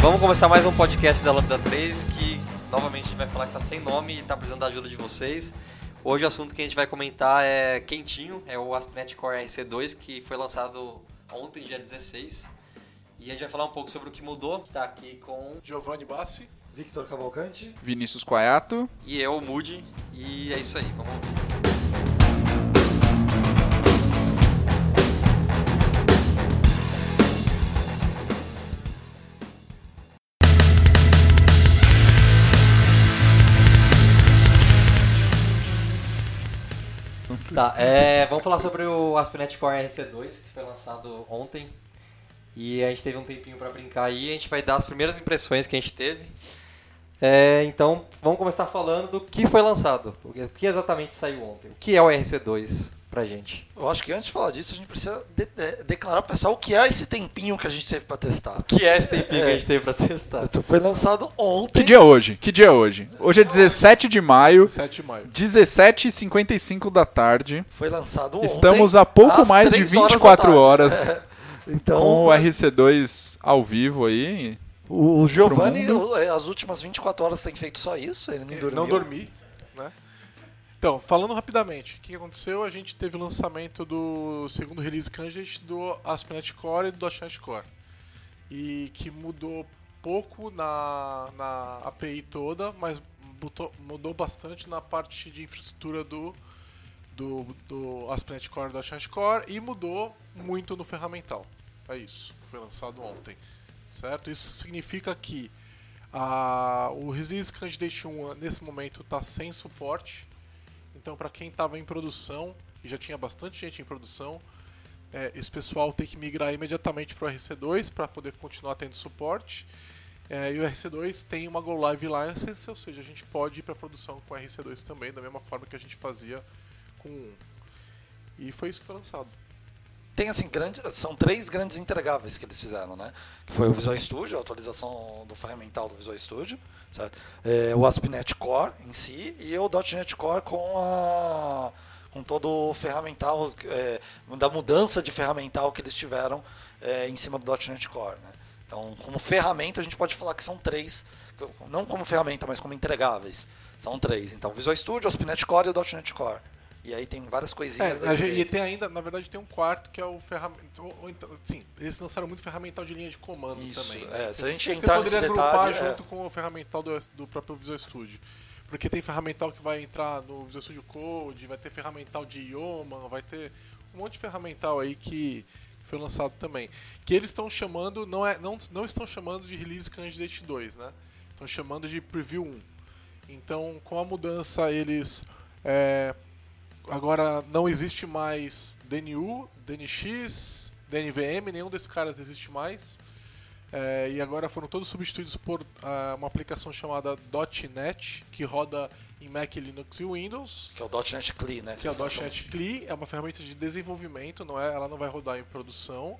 Vamos começar mais um podcast da Lambda 3 que novamente a gente vai falar que tá sem nome e tá precisando da ajuda de vocês. Hoje o assunto que a gente vai comentar é quentinho, é o ASP.NET Core RC2 que foi lançado ontem, dia 16. E a gente vai falar um pouco sobre o que mudou. Tá aqui com Giovanni Bassi. Victor Cavalcante. Vinícius Quaiato. e eu, Moody. E é isso aí, vamos Tá, é, vamos falar sobre o ASP.NET Core RC2, que foi lançado ontem. E a gente teve um tempinho para brincar aí, a gente vai dar as primeiras impressões que a gente teve. É, então, vamos começar falando do que foi lançado, o que exatamente saiu ontem. O que é o RC2 pra gente? Eu acho que antes de falar disso, a gente precisa de- de- declarar pro pessoal o que é esse tempinho que a gente teve pra testar. O que é esse tempinho que a gente teve pra testar? Foi lançado Que ontem. dia é hoje? Que dia é hoje? Hoje é 17 de maio, 7 de maio. 17h55 da tarde. Foi lançado ontem. Estamos a pouco mais de 3 horas da 24 tarde. horas É. Então, com o RC2 ao vivo aí. o Giovanni, o- é, as últimas 24 horas tem feito só isso, ele não dormiu. Não dormi? Então, falando rapidamente, o que aconteceu? A gente teve o lançamento do segundo release candidate do ASP.NET Core e do .NET Core. E que mudou pouco na, na API toda, mas botou- mudou bastante na parte de infraestrutura do, do, do ASP.NET Core e do .NET Core e mudou muito no ferramental. É isso, foi lançado ontem. Certo? Isso significa que a- o Release Candidate 1 nesse momento está sem suporte. Então, para quem estava em produção, e já tinha bastante gente em produção, é, esse pessoal tem que migrar imediatamente para o RC2 para poder continuar tendo suporte. É, e o RC2 tem uma Go Live License, ou seja, a gente pode ir para produção com o RC2 também, da mesma forma que a gente fazia com o 1. E foi isso que foi lançado. Tem assim, grande, são três grandes entregáveis que eles fizeram, né? Que foi o Visual Studio, a atualização do ferramental do Visual Studio? É, o ASP.NET Core em si e o .NET Core com a com todo o ferramental é, da mudança de ferramental que eles tiveram é, em cima do .NET Core, né? Então, como ferramenta, a gente pode falar que são três, não como ferramenta, mas como entregáveis. São três. Então, Visual Studio, ASP.NET Core e o .NET Core. E aí tem várias coisinhas É, gente- e tem ainda, na verdade, tem um quarto que é o ferramenta. Então, sim, eles lançaram muito ferramental de linha de comando Isso, também. é, se a gente Você entrar nesse poderia agrupar detalhe, é. junto com o ferramental do, do próprio Visual Studio. Porque tem ferramental que vai entrar no Visual Studio Code, vai ter ferramental de Ioma, vai ter um monte de ferramental aí que foi lançado também. Que eles estão chamando, não, é, não, não estão chamando de Release Candidate 2, né? Estão chamando de Preview 1. Então, com a mudança, eles. é, agora não existe mais DNU, DNX, DNVM, nenhum desses caras existe mais. É, e agora foram todos substituídos por ah, uma aplicação chamada .NET, que roda em Mac, Linux e Windows, Que é o .NET CLI, né? que é eles o .NET CLI, é uma ferramenta de desenvolvimento, não é, ela não vai rodar em produção,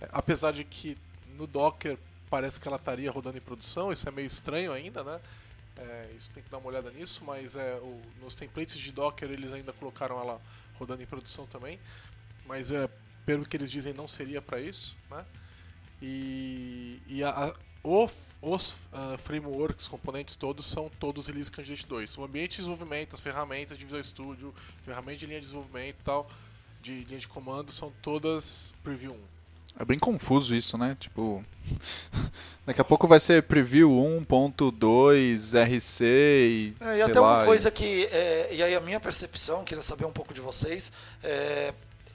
É, apesar de que no Docker parece que ela estaria rodando em produção, isso é meio estranho ainda, né? É, isso tem que dar uma olhada nisso, mas é, o- nos templates de Docker eles ainda colocaram ela rodando em produção também, mas é, pelo que eles dizem não seria para isso, né? E, e a- a- o- os ah, frameworks, componentes todos são todos Release Candidate 2. O ambiente de desenvolvimento, as ferramentas de Visual Studio, ferramentas de linha de desenvolvimento e tal, de linha de comando, são todas Preview 1. É bem confuso isso, né? Tipo. Daqui a pouco vai ser preview 1.2, RC e. É, e até lá, uma e- coisa que. é, e aí a minha percepção, queria saber um pouco de vocês. é,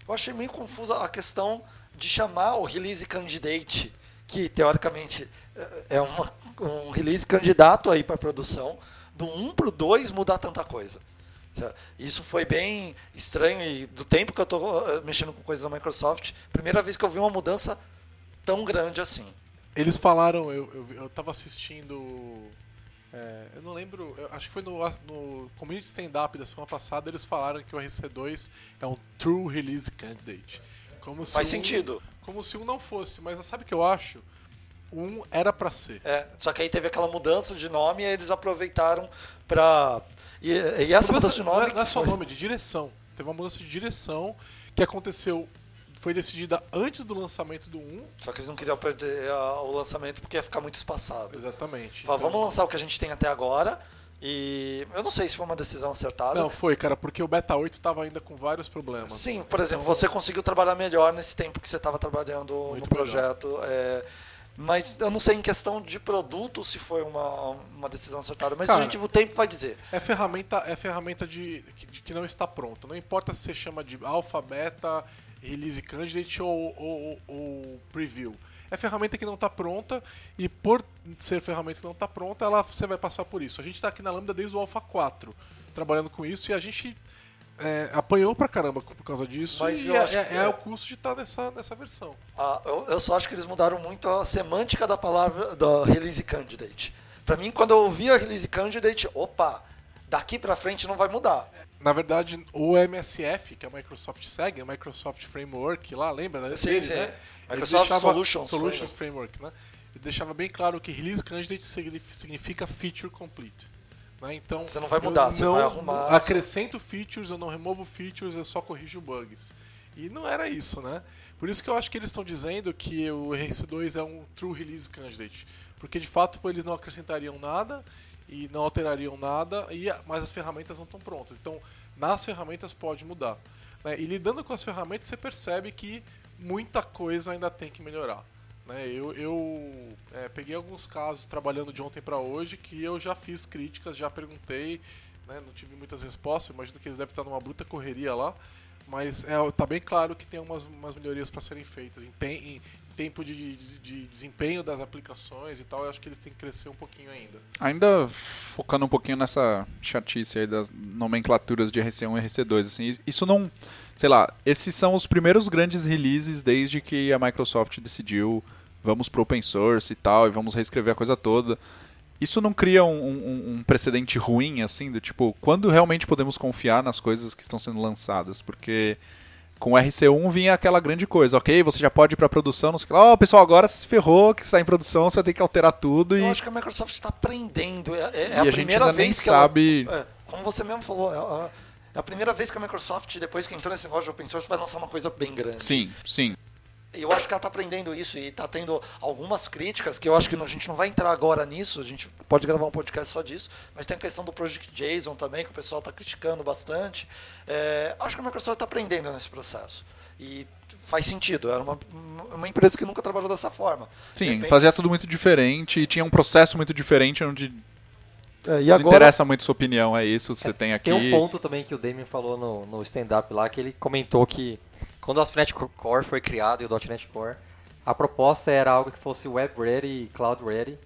eu achei meio confusa a questão de chamar o release candidate, que teoricamente é- é uma- um release candidato aí para produção, do 1 para o 2 mudar tanta coisa. Isso foi bem estranho e do tempo que eu estou mexendo com coisas da Microsoft, primeira vez que eu vi uma mudança tão grande assim. Eles falaram, eu, eu, eu tava assistindo. é, eu não lembro, eu acho que foi no, no Community Stand-Up da semana passada, eles falaram que o RC2 é um True Release Candidate. Como se Faz um- sentido. Como se um não fosse, mas sabe o que eu acho? Um era pra ser. É, só que aí teve aquela mudança de nome e eles aproveitaram para e, e essa mudança de não nome é, não é só foi- nome, de direção. Teve uma mudança de direção que aconteceu foi decidida antes do lançamento do 1. Só que eles não queriam perder ah, o lançamento porque ia ficar muito espaçado. Exatamente. Fala, Então- vamos lançar o que a gente tem até agora. E eu não sei se foi uma decisão acertada. Não, foi, cara, porque o Beta 8 tava ainda com vários problemas. Sim, por exemplo, você conseguiu trabalhar melhor nesse tempo que você estava trabalhando Muito no projeto. é, mas eu não sei em questão de produto se foi uma, uma decisão acertada. Mas Cara, gente, o tempo vai dizer. É ferramenta, é ferramenta de, de que não está pronta. Não importa se você chama de alpha, beta, release candidate ou, ou- ou preview. É ferramenta que não está pronta e por ser ferramenta que não está pronta, ela, você vai passar por isso. A gente está aqui na Lambda desde o Alpha 4, trabalhando com isso e a gente é, apanhou pra caramba por causa disso. Mas e eu é, acho é- que- é o custo de estar nessa, nessa versão. Ah, eu, eu só acho que eles mudaram muito a semântica da palavra da release candidate. Pra mim, quando eu ouvi a release candidate, opa, daqui pra frente não vai mudar. Na verdade, o MSF, que é a Microsoft segue, a Microsoft Framework lá, lembra? né? Sim, Dele, sim. né? Microsoft Solutions Solutions Framework, né? Ele deixava bem claro que Release Candidate signif- significa Feature Complete. Né? Então, Você não vai mudar, você não vai arrumar- Acrescento features, eu não removo features, eu só corrijo bugs. E não era isso, né? Por isso que eu acho que eles estão dizendo que o RC2 é um True Release Candidate. Porque de fato eles não acrescentariam nada e não alterariam nada, e, mas as ferramentas não estão prontas. Então, nas ferramentas pode mudar. né? E lidando com as ferramentas, você percebe que muita coisa ainda tem que melhorar. Né? Eu, eu é, peguei alguns casos trabalhando de ontem para hoje que eu já fiz críticas, já perguntei, né? não tive muitas respostas, imagino que eles devem estar numa bruta correria lá, mas é, tá bem claro que tem umas, umas melhorias para serem feitas em, em tempo de, de- de desempenho das aplicações e tal, eu acho que eles têm que crescer um pouquinho ainda. Ainda focando um pouquinho nessa chatice aí das nomenclaturas de RC1 e RC2, assim, isso não, sei lá, esses são os primeiros grandes releases desde que a Microsoft decidiu vamos pro open source e tal, e vamos reescrever a coisa toda. Isso não cria um, um- um precedente ruim, assim, do tipo, quando realmente podemos confiar nas coisas que estão sendo lançadas? Porque com o RC1 vinha aquela grande coisa, ok, você já pode ir pra produção, não sei o que lá, ó, pessoal, agora se ferrou, que está em produção, você vai ter que alterar tudo e... Eu acho que a Microsoft está aprendendo. É, é- é E a, a primeira vez que sabe- ela. É, como você mesmo falou, é a, é a primeira vez que a Microsoft, depois que entrou nesse negócio de open source, vai lançar uma coisa bem grande. Sim, sim. E eu acho que ela está aprendendo isso e está tendo algumas críticas que eu acho que a gente não vai entrar agora nisso, a gente pode gravar um podcast só disso, mas tem a questão do Project JSON também, que o pessoal está criticando bastante. É, acho que a Microsoft está aprendendo nesse processo. E faz sentido, era uma, uma empresa que nunca trabalhou dessa forma. De Sim, repente- fazia tudo muito diferente e tinha um processo muito diferente onde É, e não agora, interessa muito sua opinião, é isso, você tem aqui. Tem um ponto também que o Damien falou no, no stand-up lá, que ele comentou que quando o ASP.NET Core foi criado e o .NET Core, a proposta era algo que fosse web ready e cloud ready,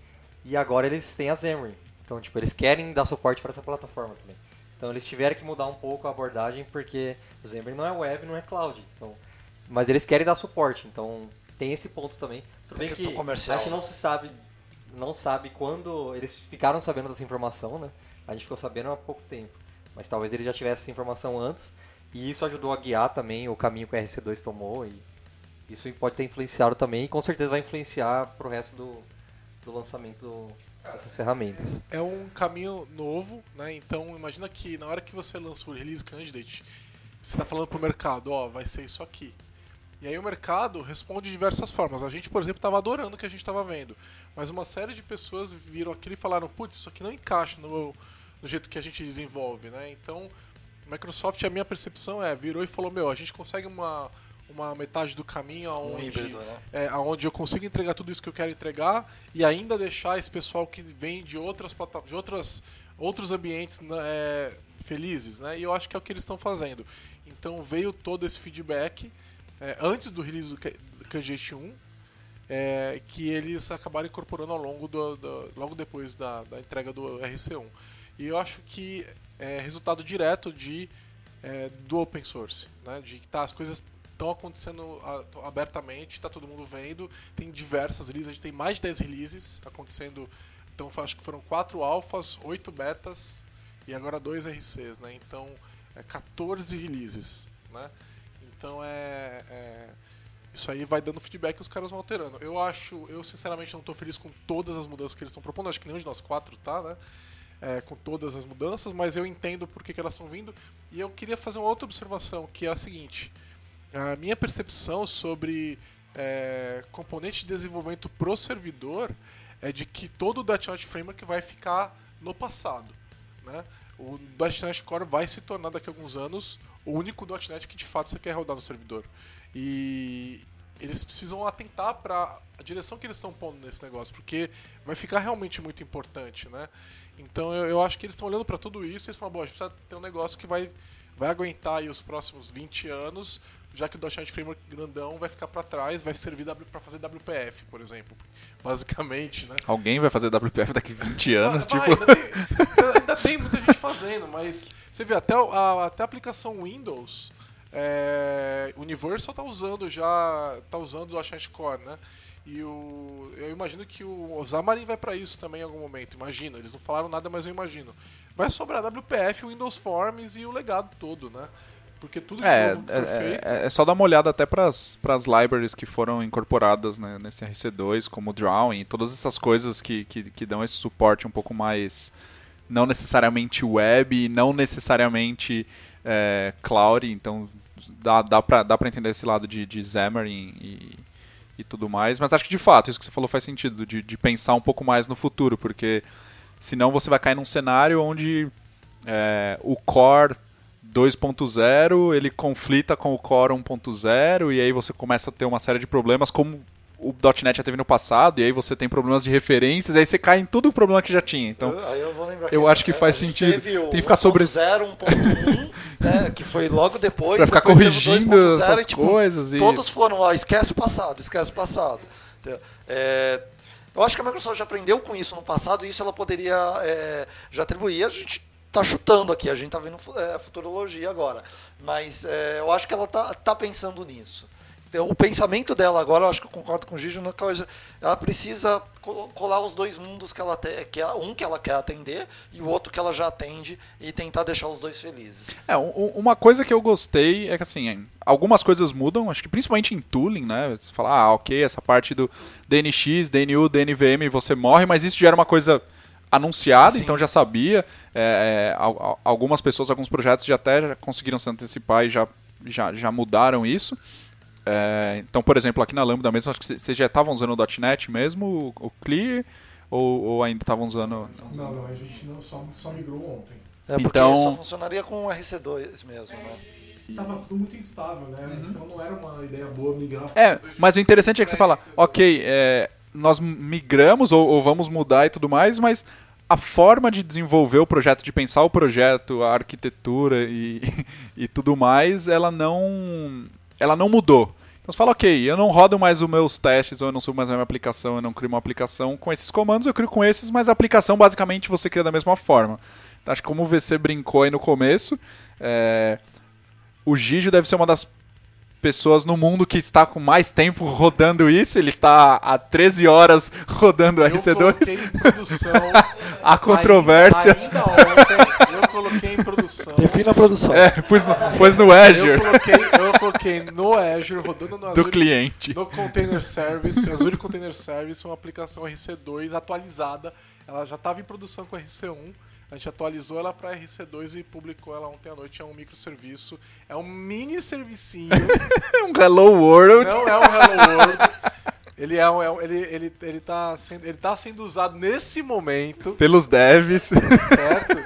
e agora eles têm a Xamarin. Então, tipo, eles querem dar suporte para essa plataforma também. Então, eles tiveram que mudar um pouco a abordagem, porque o Xamarin não é web, não é cloud. Então, mas eles querem dar suporte, então tem esse ponto também. Tudo bem que comercial, a gente não se sabe, não sabe quando eles ficaram sabendo dessa informação, né? A gente ficou sabendo há pouco tempo. Mas talvez ele já tivesse essa informação antes. E isso ajudou a guiar também o caminho que o RC2 tomou. E isso pode ter influenciado também. E com certeza vai influenciar pro resto do, do lançamento dessas ferramentas. é um caminho novo, né? Então imagina que na hora que você lança o release candidate, você está falando pro mercado, ó, vai ser isso aqui. E aí o mercado responde de diversas formas. A gente, por exemplo, estava adorando o que a gente estava vendo, mas uma série de pessoas viram aquilo e falaram, putz, isso aqui não encaixa no, no jeito que a gente desenvolve, né? Então, Microsoft, a minha percepção é, virou e falou, meu, a gente consegue uma, uma metade do caminho um aonde híbrido, né? é, onde eu consigo entregar tudo isso que eu quero entregar e ainda deixar esse pessoal que vem de outras de outras outros ambientes né, é, felizes, né? E eu acho que é o que eles estão fazendo. Então veio todo esse feedback é, antes do release do K- do KGT 1 é, que eles acabaram incorporando ao longo do, do- logo depois da, da entrega do RC1. E eu acho que é resultado direto de é, do open source, né? De que tá, as coisas estão acontecendo abertamente, está todo mundo vendo, tem diversas releases, a gente tem mais de 10 releases acontecendo, então acho que foram 4 alfas, 8 betas e agora 2 RCs, né? Então, é 14 releases, né? Então é, é- isso aí vai dando feedback e os caras vão alterando. Eu acho, eu sinceramente não estou feliz com todas as mudanças que eles estão propondo, acho que nenhum de nós quatro tá, né? É, com todas as mudanças, mas eu entendo por que, que elas estão vindo. E eu queria fazer uma outra observação, que é a seguinte: a minha percepção sobre é, componente de desenvolvimento pro servidor é de que todo o .NET Framework vai ficar no passado. Né? O .NET Core vai se tornar daqui a alguns anos o único .NET que de fato você quer rodar no servidor. E eles precisam atentar para a direção que eles estão pondo nesse negócio, porque vai ficar realmente muito importante, né? Então eu, eu acho que eles estão olhando para tudo isso e eles falam, bom, a gente precisa ter um negócio que vai, vai aguentar aí os próximos 20 anos, já que o .NET Framework grandão vai ficar para trás, vai servir para fazer WPF, por exemplo, basicamente, né? Alguém vai fazer WPF daqui 20 anos, vai, tipo... Ainda tem, ainda tem, muita gente fazendo, mas você vê, até a, até a aplicação Windows, é, Universal tá usando já, tá usando o .NET Core, né? E o, eu imagino que o Xamarin vai para isso também em algum momento, imagino. Eles não falaram nada, mas eu imagino. Vai sobrar WPF, Windows Forms e o legado todo, né? Porque tudo É, novo é, é, é só dar uma olhada até para as libraries que foram incorporadas né, nesse RC2, como o Drawing, todas essas coisas que, que, que dão esse suporte um pouco mais, não necessariamente web, não necessariamente é, cloud, então dá, dá para dá pra entender esse lado de, de Xamarin e, e tudo mais, mas acho que de fato isso que você falou faz sentido, de, de pensar um pouco mais no futuro, porque senão você vai cair num cenário onde é, o core 2.0 ele conflita com o Core 1.0 e aí você começa a ter uma série de problemas como o .NET já teve no passado e aí você tem problemas de referências e aí você cai em tudo o problema que já tinha. Então, Eu- eu vou lembrar eu acho que a- faz sentido. Teve Tem que ficar sobre- 1.0, 1.1, né, que foi logo depois. pra ficar corrigindo 2.0 essas e, tipo, coisas e Todos foram lá, esquece o passado, esquece o passado. É, eu acho que a Microsoft já aprendeu com isso no passado e isso ela poderia é, já atribuir. A gente está chutando aqui, a gente está vendo é, futurologia agora. Mas é, eu acho que ela está tá pensando nisso. O pensamento dela agora, eu acho que eu concordo com o Gigi, na coisa, ela precisa co- colar os dois mundos que ela tem, que é um que ela quer atender e o outro que ela já atende e tentar deixar os dois felizes. É, um- um- uma coisa que eu gostei é que assim, algumas coisas mudam, acho que principalmente em tooling, né? Você fala, ah, ok, essa parte do DNX, DNU, DNVM, você morre, mas isso já era uma coisa anunciada, Sim. então já sabia. É, é, al- al- algumas pessoas, alguns projetos já até conseguiram se antecipar e já, já, já mudaram isso. É, então, por exemplo, aqui na Lambda mesmo, acho que vocês já estavam usando o .NET mesmo, o, o Clear, ou, ou ainda estavam usando... Não, não, a gente não, só, só migrou ontem. É porque Então- só funcionaria com o RC2 mesmo, né? Tava tudo muito instável, né? Então não era uma ideia boa migrar. É, mas o interessante é que você fala, ok, é, nós migramos ou, ou vamos mudar e tudo mais, mas a forma de desenvolver o projeto, de pensar o projeto, a arquitetura e, e tudo mais, ela não, ela não mudou. Então você fala, ok, eu não rodo mais os meus testes, ou eu não subo mais a minha aplicação, eu não crio uma aplicação com esses comandos, eu crio com esses, mas a aplicação basicamente você cria da mesma forma. Então, acho que como o VC brincou aí no começo, é, o Gigi deve ser uma das pessoas no mundo que está com mais tempo rodando isso. Ele está há 13 horas rodando o Eu coloquei RC2. em produção. Há controvérsias. Ainda, ainda ontem, eu coloquei em produção. Defina a produção. É, pus no, pus no Eu Azure coloquei, eu coloquei no Azure, rodando no do Azure, cliente. no Container Service, Azure Container Service, uma aplicação RC2 atualizada. Ela já estava em produção com RC1. A gente atualizou ela para RC2 e publicou ela ontem à noite. É um microserviço. É um mini servicinho. Um Hello World. não é um Hello World. Ele, é um, é um- ele, ele, ele, tá sendo, ele tá sendo usado nesse momento, Pelos devs. certo?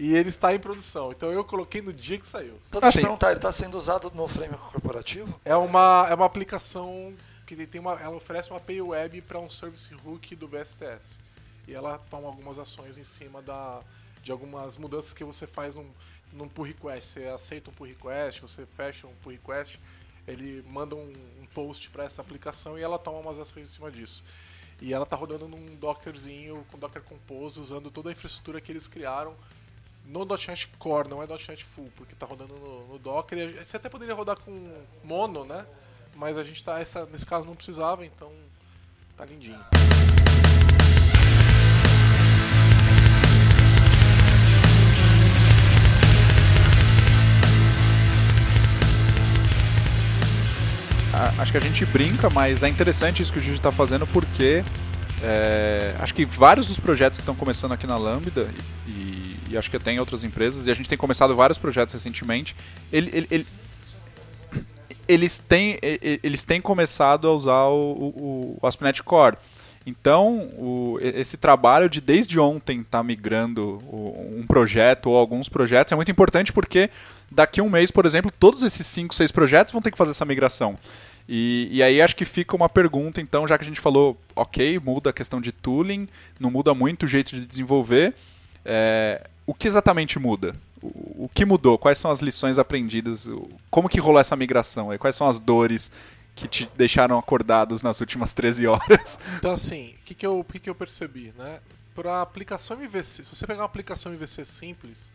E ele está em produção. Então eu coloquei no dia que saiu. Então deixa Assim. eu perguntar, ele está sendo usado no framework corporativo? É uma, é uma aplicação que tem uma, ela oferece uma API web para um service hook do VSTS. E ela toma algumas ações em cima da, de algumas mudanças que você faz num, num pull request. Você aceita um pull request, você fecha um pull request, ele manda um, um post para essa aplicação e ela toma umas ações em cima disso. E ela está rodando num Dockerzinho com Docker Compose, usando toda a infraestrutura que eles criaram no .NET Core, não é .NET Full, porque tá rodando no, no Docker. Você até poderia rodar com Mono, né? Mas a gente tá, essa, nesse caso não precisava, então tá lindinho. Acho que a gente brinca, mas é interessante isso que o Gigi está fazendo porque é, acho que vários dos projetos que estão começando aqui na Lambda e, e- e acho que até em outras empresas, e a gente tem começado vários projetos recentemente, ele, ele, ele, eles têm, eles têm começado a usar o, o, o ASP.NET Core. Então, o, esse trabalho de desde ontem estar tá migrando um projeto ou alguns projetos é muito importante porque daqui a um mês, por exemplo, todos esses 5, 6 projetos vão ter que fazer essa migração. E, e, aí acho que fica uma pergunta, então, já que a gente falou, ok, muda a questão de tooling, não muda muito o jeito de desenvolver, é, o que exatamente muda? O, o, que mudou? Quais são as lições aprendidas? Como que rolou essa migração? Quais são as dores que te deixaram acordados nas últimas 13 horas? Então, assim, o que, que, eu, que, que eu percebi? Né? Para aplicação MVC, se você pegar uma aplicação MVC simples,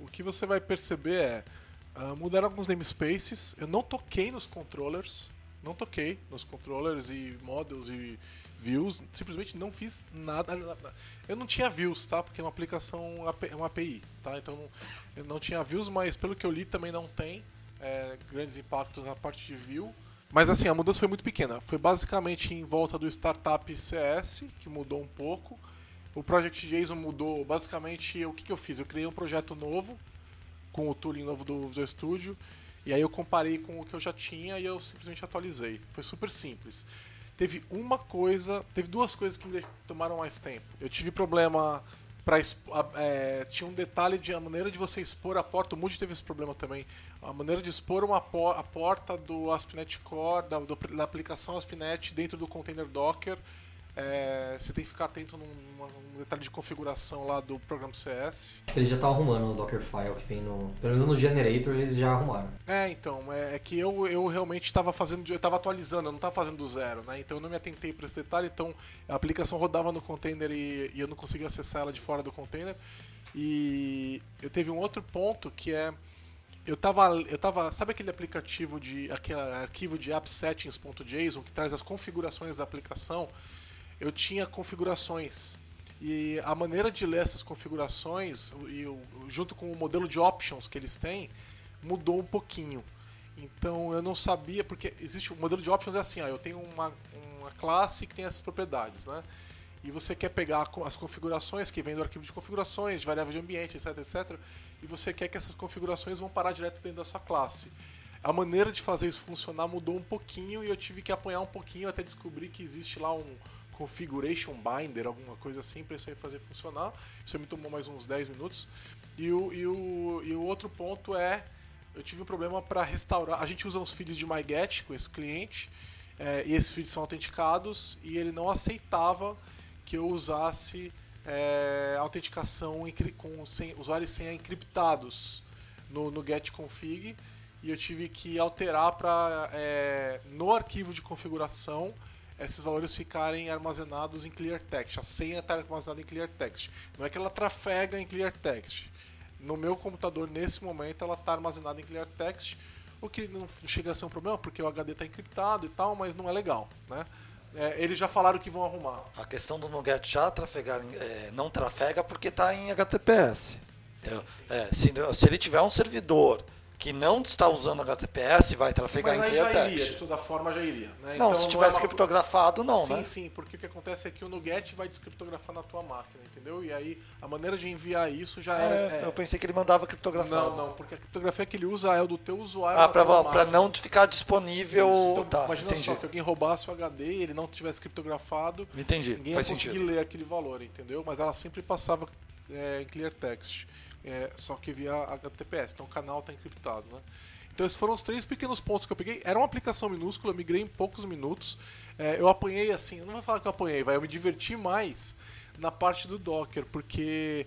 o que você vai perceber é uh, mudaram alguns namespaces. Eu não toquei nos controllers, não toquei nos controllers e models e views, simplesmente não fiz nada. Eu não tinha views, tá? Porque é uma aplicação, é uma API, tá? Então eu não tinha views, mas pelo que eu li também não tem é, grandes impactos na parte de view. Mas assim, a mudança foi muito pequena. Foi basicamente em volta do Startup CS, que mudou um pouco. O Project JSON mudou basicamente o que, que eu fiz? Eu criei um projeto novo com o tooling novo do Visual Studio e aí eu comparei com o que eu já tinha e eu simplesmente atualizei. Foi super simples. Teve uma coisa, teve duas coisas que me tomaram mais tempo. Eu tive problema para é, tinha um detalhe de a maneira de você expor a porta. O Moody teve esse problema também. A maneira de expor uma por, a porta do ASP.NET Core, da, do, da aplicação ASP.NET dentro do container Docker é, você tem que ficar atento num, num, detalhe de configuração lá do programa CS. Eles já estão arrumando o Dockerfile que vem no. Pelo menos no Generator eles já arrumaram. É, então, é, é que eu, eu realmente estava fazendo. Eu estava atualizando, eu não estava fazendo do zero, né? Então eu não me atentei para esse detalhe, então a aplicação rodava no container e, e eu não conseguia acessar ela de fora do container. E eu teve um outro ponto que é eu tava, eu tava, sabe aquele aplicativo de aquele arquivo de appsettings.json que traz as configurações da aplicação? Eu tinha configurações. E a maneira de ler essas configurações, e junto com o modelo de options que eles têm, mudou um pouquinho. Então eu não sabia, porque existe o modelo de options é assim, ó, eu tenho uma, uma classe que tem essas propriedades, né? E você quer pegar as configurações que vem do arquivo de configurações, de variável de ambiente, etc, etc, e você quer que essas configurações vão parar direto dentro da sua classe. A maneira de fazer isso funcionar mudou um pouquinho e eu tive que apanhar um pouquinho até descobrir que existe lá um, configuration binder, alguma coisa assim, para isso aí fazer funcionar. Isso me tomou mais uns 10 minutos. E o, e o, e o outro ponto é, eu tive um problema para restaurar. A gente usa uns feeds de MyGet com esse cliente, é, e esses feeds são autenticados, e ele não aceitava que eu usasse é, autenticação com sem, usuários sem encriptados no, no getConfig e eu tive que alterar para é, no arquivo de configuração esses valores ficarem armazenados em clear text. A senha está armazenada em clear text. Não é que ela trafega em clear text. No meu computador, nesse momento, ela está armazenada em clear text, o que não chega a ser um problema, porque o HD está encriptado e tal, mas não é legal, né? É, eles já falaram que vão arrumar. A questão do Nuget já trafegar, é, não trafega porque está em HTTPS. Sim, sim. É, se, se ele tiver um servidor que não está usando HTTPS vai trafegar em clear text. Iria, de toda forma já iria. Né? Não, então, se tivesse é uma... criptografado, não, sim, né? Sim, sim, porque o que acontece é que o Nuget vai descriptografar na tua máquina, entendeu? E aí a maneira de enviar isso já é. é eu pensei que ele mandava criptografado. Não, não, porque a criptografia que ele usa é o do teu usuário. Ah, para não ficar disponível. Então, tá, imagina entendi. só que alguém roubasse o HD e ele não tivesse criptografado. Entendi. Ninguém Faz ia conseguir sentido. ler aquele valor, entendeu? Mas ela sempre passava é, em clear text. É, só que via HTTPS, então o canal está encriptado, né? Então esses foram os três pequenos pontos que eu peguei. Era uma aplicação minúscula, eu migrei em poucos minutos. É, eu apanhei assim, não vou falar que eu apanhei, vai, eu me diverti mais na parte do Docker, porque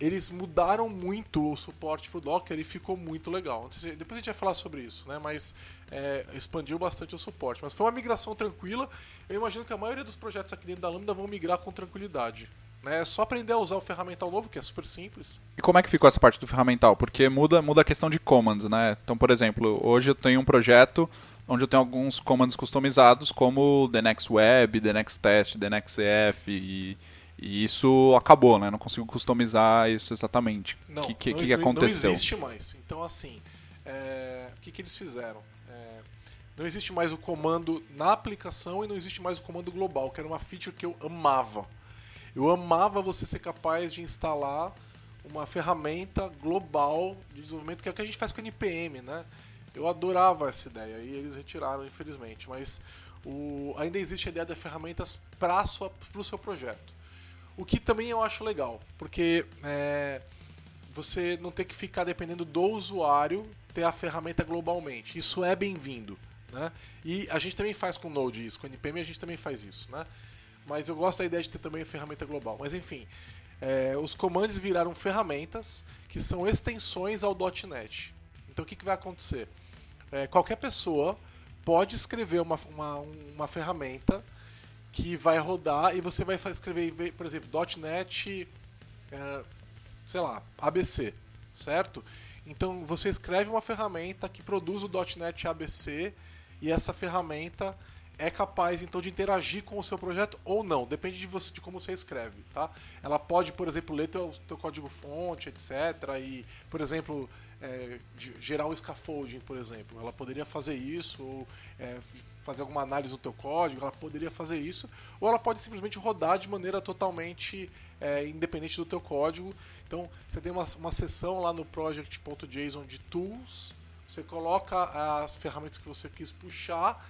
eles mudaram muito o suporte para o Docker e ficou muito legal. Se, depois a gente vai falar sobre isso, né? Mas é, expandiu bastante o suporte. Mas foi uma migração tranquila. Eu imagino que a maioria dos projetos aqui dentro da Lambda vão migrar com tranquilidade. É só aprender a usar o ferramental novo, que é super simples. E como é que ficou essa parte do ferramental? Porque muda, muda a questão de commands, né? Então, por exemplo, hoje eu tenho um projeto onde eu tenho alguns commands customizados, como the next web, the next test, the next CF, e, e isso acabou, né? Não consigo customizar isso exatamente. Não, que, que, não, que aconteceu? Não existe mais. Então, assim, é... o que, que eles fizeram? É... Não existe mais o comando na aplicação e não existe mais o comando global, que era uma feature que eu amava. Eu amava você ser capaz de instalar uma ferramenta global de desenvolvimento, que é o que a gente faz com o NPM, né? Eu adorava essa ideia e eles retiraram, infelizmente. Mas o, ainda existe a ideia das ferramentas para o seu projeto. O que também eu acho legal, porque é, você não tem que ficar dependendo do usuário ter a ferramenta globalmente. Isso é bem-vindo. Né? E a gente também faz com Node isso, com NPM a gente também faz isso. Né? Mas eu gosto da ideia de ter também a ferramenta global. Mas enfim, é, os comandos viraram ferramentas que são extensões ao .NET. Então o que, que vai acontecer? É, qualquer pessoa pode escrever uma, uma, uma ferramenta que vai rodar e você vai escrever, por exemplo, .NET, é, sei lá, ABC, certo? Então você escreve uma ferramenta que produz o .NET ABC e essa ferramenta é capaz então de interagir com o seu projeto ou não, depende de você de como você escreve, tá? Ela pode, por exemplo, ler teu, teu código fonte, etc. E, por exemplo, é, gerar um scaffolding, por exemplo, ela poderia fazer isso ou é, fazer alguma análise do teu código, ela poderia fazer isso, ou ela pode simplesmente rodar de maneira totalmente é, independente do teu código. Então, você tem uma, uma seção lá no project.json de tools, você coloca as ferramentas que você quis puxar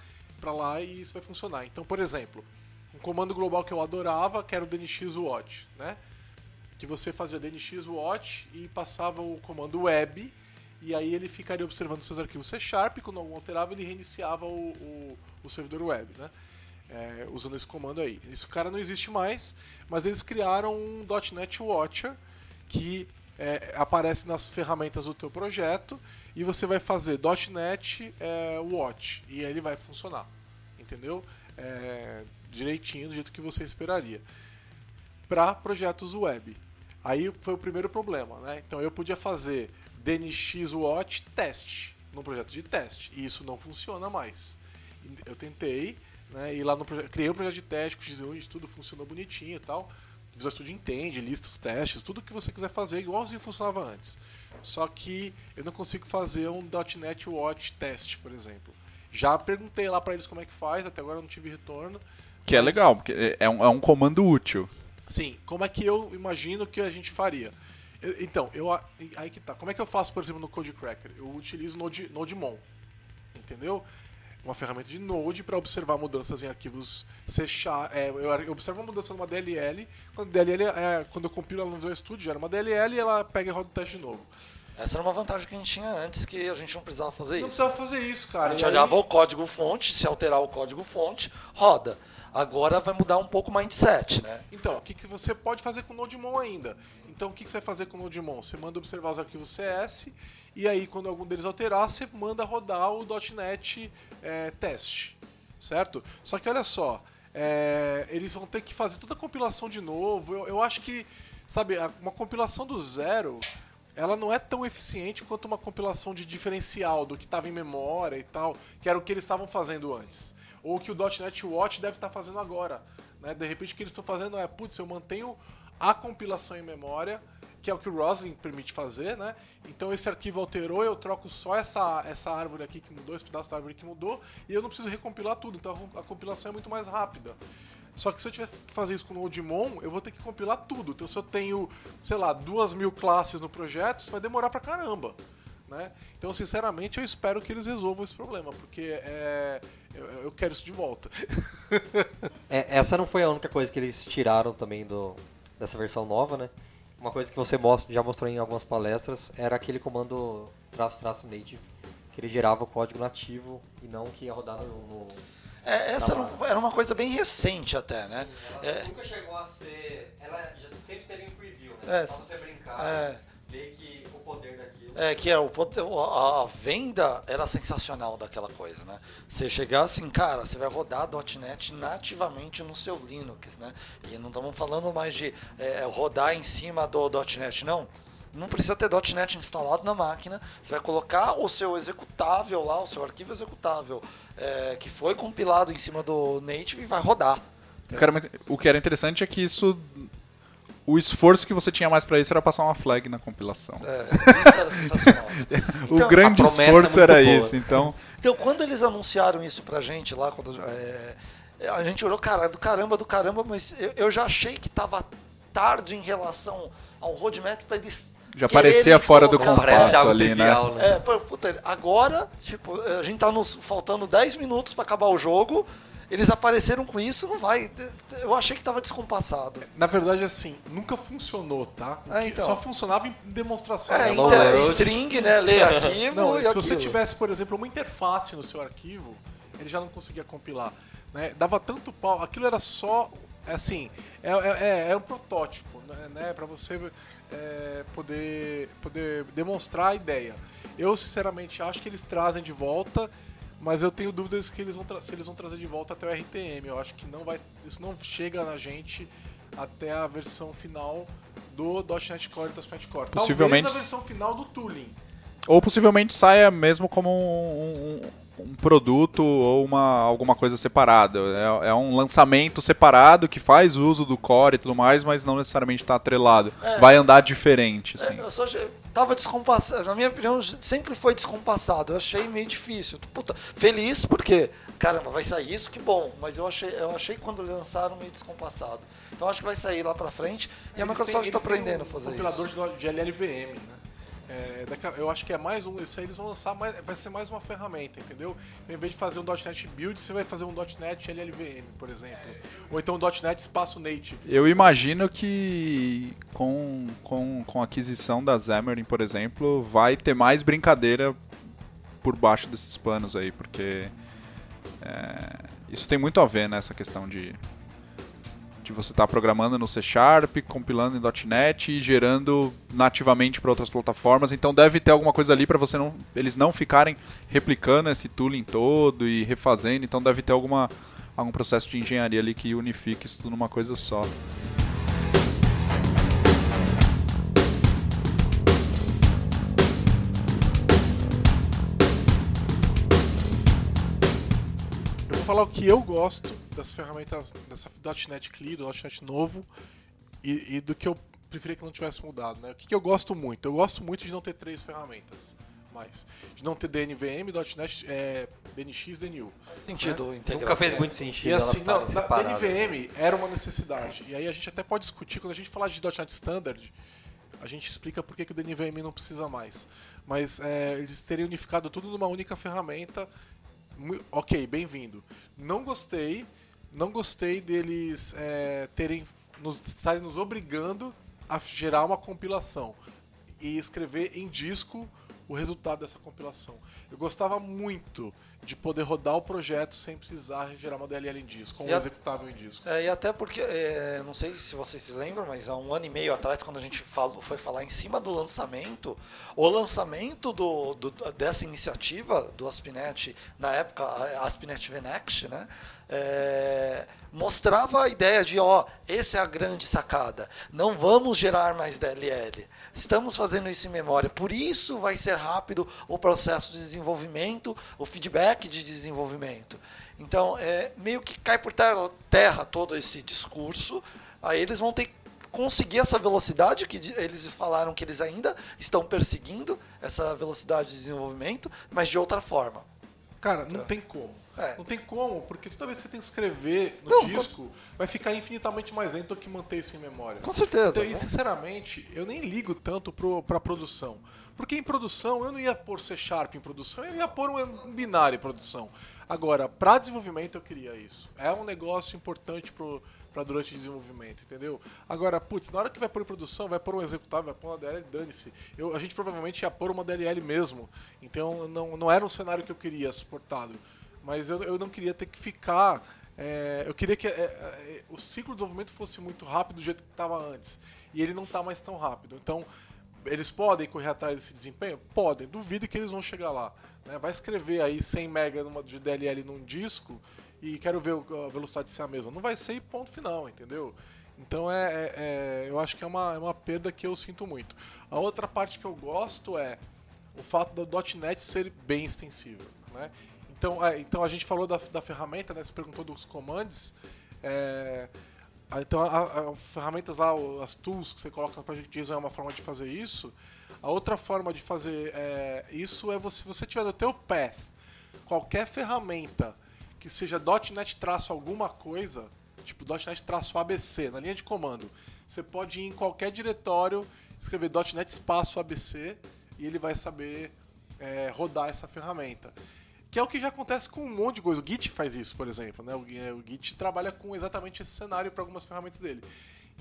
para lá e isso vai funcionar. Então, por exemplo, um comando global que eu adorava, que era o DNX Watch, né? Que você fazia DNX Watch e passava o comando web e aí ele ficaria observando seus arquivos C Sharp, quando algum alterava ele reiniciava o, o, o servidor web, né? É, usando esse comando aí. Esse cara não existe mais, mas eles criaram um .NET Watcher que é, aparece nas ferramentas do teu projeto e você vai fazer .NET é, Watch e ele vai funcionar, entendeu? É, direitinho do jeito que você esperaria para projetos web. Aí foi o primeiro problema, né? Então eu podia fazer DNX Watch teste no projeto de teste e isso não funciona mais. Eu tentei, né? E lá no projeto, criei um projeto de teste com XUnit, tudo funcionou bonitinho e tal. O Visual Studio entende, lista os testes, tudo que você quiser fazer, igualzinho funcionava antes. Só que eu não consigo fazer um .NET Watch test, por exemplo. Já perguntei lá para eles como é que faz, até agora eu não tive retorno. Que é mas... é legal, porque é um, é um comando útil. Sim, como é que eu imagino que a gente faria? Eu, então, eu aí que tá. Como é que eu faço, por exemplo, no Codecracker? Eu utilizo Node, NodeMon, entendeu? uma ferramenta de Node para observar mudanças em arquivos C. É, eu observo uma mudança numa DLL, quando, DLL é, quando eu compilo ela no Visual Studio, gera uma DLL e ela pega e roda o teste de novo. Essa era uma vantagem que a gente tinha antes, que a gente não precisava fazer não isso. Não precisava fazer isso, cara. A gente olhava o código fonte, se alterar o código fonte, roda. Agora vai mudar um pouco o mindset, né? Então, o que, que você pode fazer com o NodeMon ainda? Então, o que, que você vai fazer com o NodeMon? Você manda observar os arquivos CS e aí, quando algum deles alterar, você manda rodar o .NET é, teste, certo? Só que olha só, é, eles vão ter que fazer toda a compilação de novo. Eu, eu acho que, sabe, uma compilação do zero, ela não é tão eficiente quanto uma compilação de diferencial do que estava em memória e tal, que era o que eles estavam fazendo antes. Ou que o .NET Watch deve estar tá fazendo agora. Né? De repente o que eles estão fazendo é, putz, eu mantenho a compilação em memória, que é o que o Roslyn permite fazer, né? Então esse arquivo alterou, eu troco só essa, essa árvore aqui que mudou, esse pedaço da árvore que mudou, e eu não preciso recompilar tudo, então a compilação é muito mais rápida. Só que se eu tiver que fazer isso com o Nodemon, eu vou ter que compilar tudo. Então se eu tenho, sei lá, duas mil classes no projeto, isso vai demorar pra caramba. Né? Então, sinceramente, eu espero que eles resolvam esse problema, porque é, eu, eu, quero isso de volta. é, essa não foi a única coisa que eles tiraram também do, dessa versão nova, né? uma coisa que você mostra, já mostrou em algumas palestras era aquele comando traço traço native que ele gerava o código nativo e não que ia rodar no, no é, essa era, era, uma coisa bem recente até, né? Sim, ela é. nunca chegou a ser. Ela já sempre teve em preview, né? É, Só você brincar, é, ver que o poder daquilo. É, que é, o poder, a, a venda era sensacional daquela coisa, né? Você chegar assim, cara, você vai rodar .NET nativamente no seu Linux, né? E não estamos falando mais de é, rodar em cima do .NET, não. Não precisa ter .NET instalado na máquina. Você vai colocar o seu executável lá, o seu arquivo executável, é, que foi compilado em cima do Native e vai rodar. o que era interessante é que isso o esforço que você tinha mais para isso era passar uma flag na compilação. É, isso era sensacional. o então, grande é esforço é era boa. isso, então. Então, quando eles anunciaram isso pra gente lá, quando, é, a gente olhou, cara, do caramba, do caramba, mas eu, eu já achei que tava tarde em relação ao roadmap para eles Já parecia fora do Parece compasso ali, né? trivial, né? É, puta, agora, tipo, a gente tá nos faltando 10 minutos pra acabar o jogo. Eles apareceram com isso, não vai. Eu achei que tava descompassado. Na verdade, assim, nunca funcionou, tá? É, então. Só funcionava em demonstração. É, Não, então, download. string, né? Ler arquivo Não, e se aquilo. você tivesse, por exemplo, uma interface no seu arquivo, ele já não conseguia compilar. Né? Dava tanto pau. Aquilo era só. Assim, é, é, é um protótipo, né? né? Para você é, poder, poder demonstrar a ideia. Eu, sinceramente, acho que eles trazem de volta, mas eu tenho dúvidas que eles vão se eles vão trazer de volta até o RTM. Eu acho que não vai, isso não chega na gente até a versão final do .NET Core e do .NET Core. Possivelmente- Talvez a versão final do tooling. Ou possivelmente saia mesmo como um, um- um produto ou uma, alguma coisa separada. É, é um lançamento separado que faz uso do core e tudo mais, mas não necessariamente está atrelado. É. Vai andar diferente, assim. É, eu só tava descompassado. Na minha opinião, sempre foi descompassado. Eu achei meio difícil. Puta, feliz porque, caramba, vai sair isso, que bom. Mas eu achei, eu achei quando lançaram meio descompassado. Então acho que vai sair lá pra frente. E a Eles Microsoft têm- tá eles têm aprendendo a um fazer compilador isso. de LLVM, né? É, eu acho que é mais um. Isso aí eles vão lançar, mais, vai ser mais uma ferramenta, entendeu? Em vez de fazer um .NET Build, você vai fazer um .NET LLVM, por exemplo. Ou então um .NET Espaço Native. Eu imagino que com, com, com a aquisição da Xamarin, por exemplo, vai ter mais brincadeira por baixo desses panos aí, porque é, isso tem muito a ver nessa questão de, de você estar programando no C Sharp, compilando em .NET e gerando nativamente para outras plataformas. Então deve ter alguma coisa ali para você não, eles não ficarem replicando esse tooling todo e refazendo. Então deve ter alguma algum processo de engenharia ali que unifique isso tudo numa coisa só. Falar o que eu gosto das ferramentas dessa .NET CLI, do .NET novo, e, e do que eu preferia que não tivesse mudado. Né? O que, que eu gosto muito? Eu gosto muito de não ter três ferramentas mais. De não ter DNVM, .NET, é, DNX, DNU. Sentido integral. Nunca fez muito sentido E assim, não, na. DNVM era uma necessidade. E aí a gente até pode discutir, quando a gente falar de .NET Standard, a gente explica por que, que o DNVM não precisa mais. Mas é, eles teriam unificado tudo numa única ferramenta. Ok, bem-vindo. Não gostei, não gostei deles é, terem nos, estarem nos obrigando a gerar uma compilação e escrever em disco o resultado dessa compilação. Eu gostava muito de poder rodar o projeto sem precisar gerar uma DLL em disco, um E a- executável em disco. É, e até porque, é, não sei se vocês se lembram, mas há um ano e meio atrás, quando a gente falou, foi falar em cima do lançamento, o lançamento do, do- dessa iniciativa do Aspinet, na época, a Aspinet Venext, né? É, mostrava a ideia de, ó, essa é a grande sacada. Não vamos gerar mais DLL. Estamos fazendo isso em memória. Por isso vai ser rápido o processo de desenvolvimento, o feedback de desenvolvimento. Então, é, meio que cai por terra, terra todo esse discurso. Aí eles vão ter que conseguir essa velocidade que eles falaram que eles ainda estão perseguindo essa velocidade de desenvolvimento, mas de outra forma. Cara, não tem como. É. Não tem como, porque toda vez que você tem que escrever no Não, disco, vai ficar infinitamente mais lento do que manter isso em memória. Com certeza. Então, e né? sinceramente, eu nem ligo tanto pro, pra produção. Porque em produção eu não ia pôr C Sharp em produção, eu ia pôr um, binário em produção. Agora, para desenvolvimento eu queria isso. É um negócio importante pro, pra durante o desenvolvimento, entendeu? Agora, putz, na hora que vai pôr em produção, vai pôr um executável, vai pôr uma DLL, dane-se. Eu- A gente provavelmente ia pôr uma DLL mesmo. Então não, não era um cenário que eu queria suportado. Mas eu, eu não queria ter que ficar. é, eu queria que é, é, o ciclo de desenvolvimento fosse muito rápido do jeito que estava antes. E ele não está mais tão rápido. Então, eles podem correr atrás desse desempenho? Podem. Duvido que eles vão chegar lá. né? Vai escrever aí 100 MB de DLL num disco e quero ver a velocidade ser a mesma. Não vai ser ponto final, entendeu? Então é, é- é- eu acho que é uma, é uma perda que eu sinto muito. A outra parte que eu gosto é o fato do .NET ser bem extensível, né? Então, é, então a gente falou da, da ferramenta, né? Você perguntou dos commands. é, então, a- a- ferramentas lá, as tools que você coloca no Project JSON é uma forma de fazer isso. A outra forma de fazer é, isso é você, se você tiver no teu path qualquer ferramenta que seja .NET traço alguma coisa, tipo .NET traço ABC, na linha de comando, você pode ir em qualquer diretório, escrever .NET espaço ABC e ele vai saber é, rodar essa ferramenta. Que é o que já acontece com um monte de coisa. O Git faz isso, por exemplo. Né? O, é, o Git trabalha com exatamente esse cenário para algumas ferramentas dele.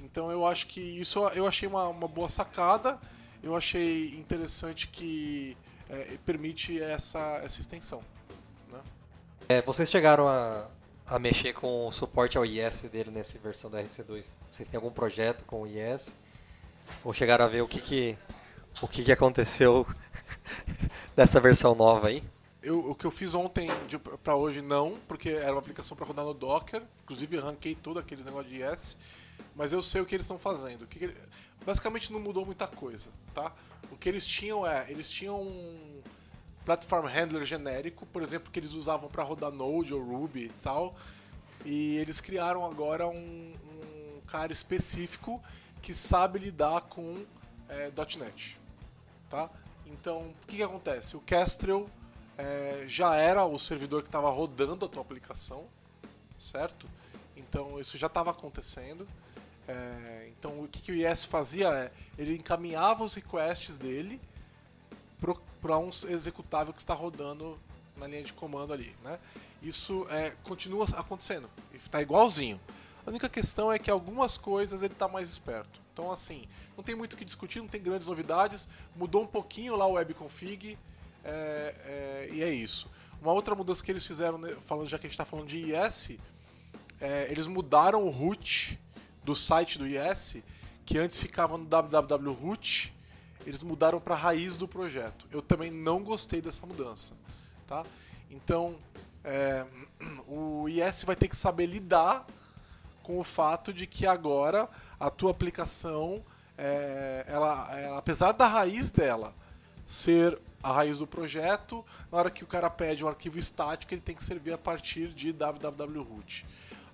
Então eu acho que isso eu achei uma, uma boa sacada. Eu achei interessante que é, permite essa, essa extensão. Né? É, vocês chegaram a, a mexer com o suporte ao IS dele nessa versão da RC2? Vocês têm algum projeto com o IS? Ou chegaram a ver o que, que, o que, que aconteceu nessa versão nova aí? Eu, o que eu fiz ontem para hoje não, porque era uma aplicação para rodar no Docker. Inclusive ranquei todo aqueles negócios de IS. Mas eu sei o que eles estão fazendo. Que que basicamente não mudou muita coisa, tá? O que eles tinham é, eles tinham um platform handler genérico, por exemplo, que eles usavam para rodar Node ou Ruby e tal. E eles criaram agora um, um cara específico que sabe lidar com é, .NET, tá? Então, o que, que acontece? O Kestrel é, já era o servidor que estava rodando a tua aplicação, certo? Então, isso já estava acontecendo. É, então, o que, que o IS fazia é, ele encaminhava os requests dele para um executável que está rodando na linha de comando ali, né? Isso é, continua acontecendo, está igualzinho. A única questão é que algumas coisas ele está mais esperto. Então, assim, não tem muito o que discutir, não tem grandes novidades. Mudou um pouquinho lá o webconfig é, é, e é isso. Uma outra mudança que eles fizeram, né, falando já que a gente está falando de IS, é, eles mudaram o root do site do IS, que antes ficava no www.root, eles mudaram para a raiz do projeto. Eu também não gostei dessa mudança, tá? Então, é, o IS vai ter que saber lidar com o fato de que agora a tua aplicação, é, ela, ela, apesar da raiz dela ser a raiz do projeto, na hora que o cara pede um arquivo estático, ele tem que servir a partir de www.root.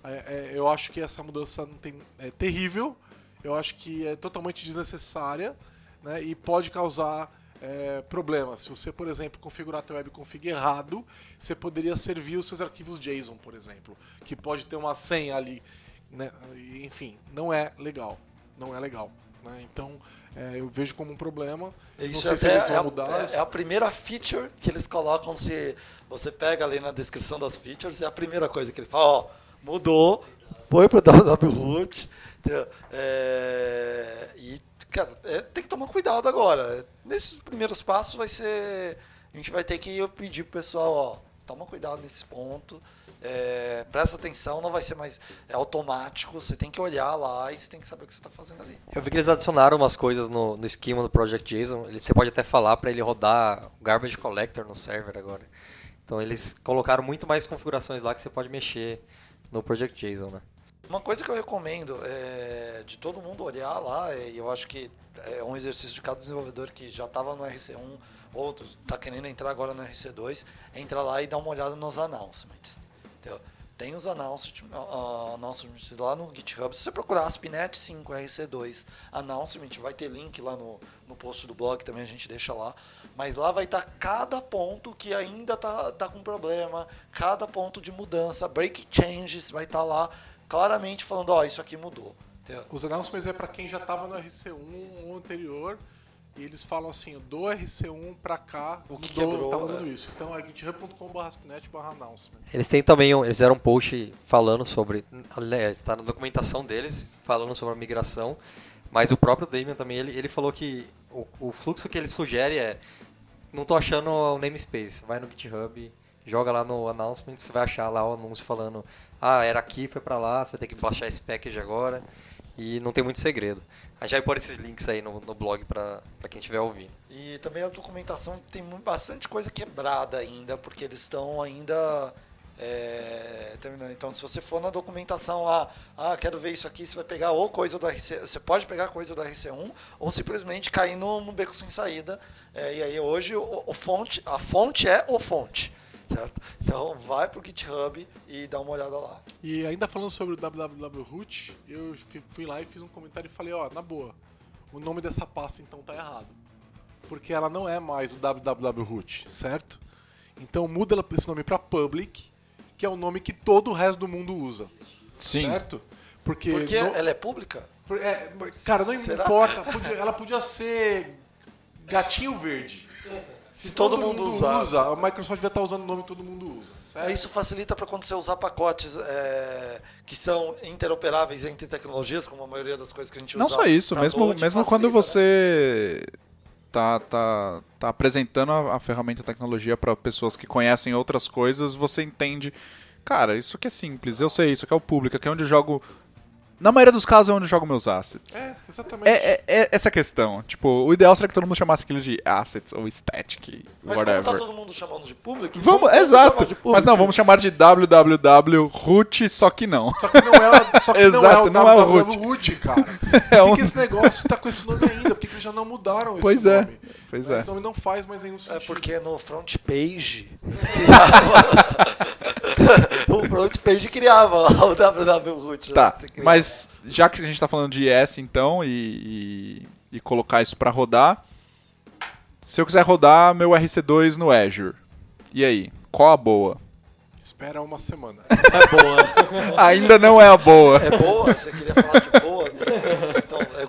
É, é, eu acho que essa mudança não tem, é terrível, eu acho que é totalmente desnecessária né, e pode causar é, problemas. Se você, por exemplo, configurar teu webconfig errado, você poderia servir os seus arquivos JSON, por exemplo, que pode ter uma senha ali né? Enfim, não é legal. Não é legal. Né? Então, é, eu vejo como um problema. Isso não sei se eles vão é, mudar. É, é, a primeira feature que eles colocam se você pega ali na descrição das features, é a primeira coisa que ele fala, ó, mudou, foi para o WWroot, é, e cara, é, tem que tomar cuidado agora. Nesses primeiros passos vai ser, a gente vai ter que pedir pro pessoal, ó, toma cuidado nesse ponto, é, presta atenção, não vai ser mais é automático, você tem que olhar lá e você tem que saber o que você está fazendo ali. Eu vi que eles adicionaram umas coisas no, no esquema do Project JSON, você pode até falar para ele rodar o Garbage Collector no server agora. Então eles colocaram muito mais configurações lá que você pode mexer no Project JSON, né? Uma coisa que eu recomendo é de todo mundo olhar lá, e eu acho que é um exercício de cada desenvolvedor que já estava no RC1 ou está querendo entrar agora no RC2, entra lá e dá uma olhada nos announcements. Entendeu? Tem os announcements, uh, lá no GitHub. Se você procurar ASP.NET 5 RC2 announcement, vai ter link lá no, no post do blog, também a gente deixa lá. Mas lá vai estar tá cada ponto que ainda tá, tá com problema, cada ponto de mudança, break changes, vai estar tá lá claramente falando, ó, oh, isso aqui mudou. Entendeu? Os announcements é para quem já estava no RC1 ou anterior e eles falam assim, do RC1 pra cá, o que quebrou, tá mudando é. isso. Então é github.com/net/announcement. Eles têm também, eles fizeram um post falando sobre, aliás, está na documentação deles, falando sobre a migração, mas o próprio Damian também, ele, ele falou que o, o fluxo que ele sugere é, não tô achando o namespace, vai no GitHub, joga lá no announcement, você vai achar lá o anúncio falando, ah, era aqui, foi pra lá, você vai ter que baixar esse package agora, e não tem muito segredo. A gente vai pôr esses links aí no, no blog para quem estiver ouvindo. E também a documentação tem bastante coisa quebrada ainda, porque eles estão ainda é, terminando. Então, se você for na documentação lá, ah, quero ver isso aqui, você vai pegar ou coisa do RC, você pode pegar coisa do RC1 ou simplesmente cair no, no beco sem saída. É, e aí hoje o, o, fonte, a fonte é o fonte certo? Então vai pro GitHub e dá uma olhada lá. E ainda falando sobre o www.root, eu fui lá e fiz um comentário e falei, ó, na boa, o nome dessa pasta então tá errado. Porque ela não é mais o www.root, certo? Então muda esse nome para public, que é o nome que todo o resto do mundo usa. Sim. Certo? Porque, Porque no- ela é pública? é, cara, não Será? importa. podia- ela podia ser gatinho verde. Se todo mundo usasse. usa, a Microsoft vai estar usando o nome que todo mundo usa. certo? É, Isso facilita para quando você usar pacotes é, que são interoperáveis entre tecnologias, como a maioria das coisas que a gente usa. Não só isso, mesmo, mesmo facilita, quando né? você tá, tá, tá apresentando a, a ferramenta a tecnologia para pessoas que conhecem outras coisas, você entende, cara, isso aqui é simples, eu sei, isso aqui é o público, aqui é onde eu jogo. Na maioria dos casos é onde eu jogo meus assets. É, exatamente. É, é- é essa a questão. Tipo, o ideal seria que todo mundo chamasse aquilo de assets ou static, Mas como whatever. tá todo mundo chamando de público, Vamos, vamos exato. de público. Mas não, vamos chamar de www root, só que não. Só que não é, só que não é Exato, o não é o root. root, cara. É Por um- que, que esse negócio tá com esse nome ainda? Por que, que eles já não mudaram esse Pois é, nome? pois Esse é. nome não faz mais nenhum É sentido. porque no front page o front page criava lá o www root. né, Tá, mas já que a gente tá falando de IS então e, e, e colocar isso pra rodar, se eu quiser rodar meu RC2 no Azure, e aí? Qual a boa? Espera uma semana. Ainda não é a boa. É boa? Você queria falar de boa? Então, é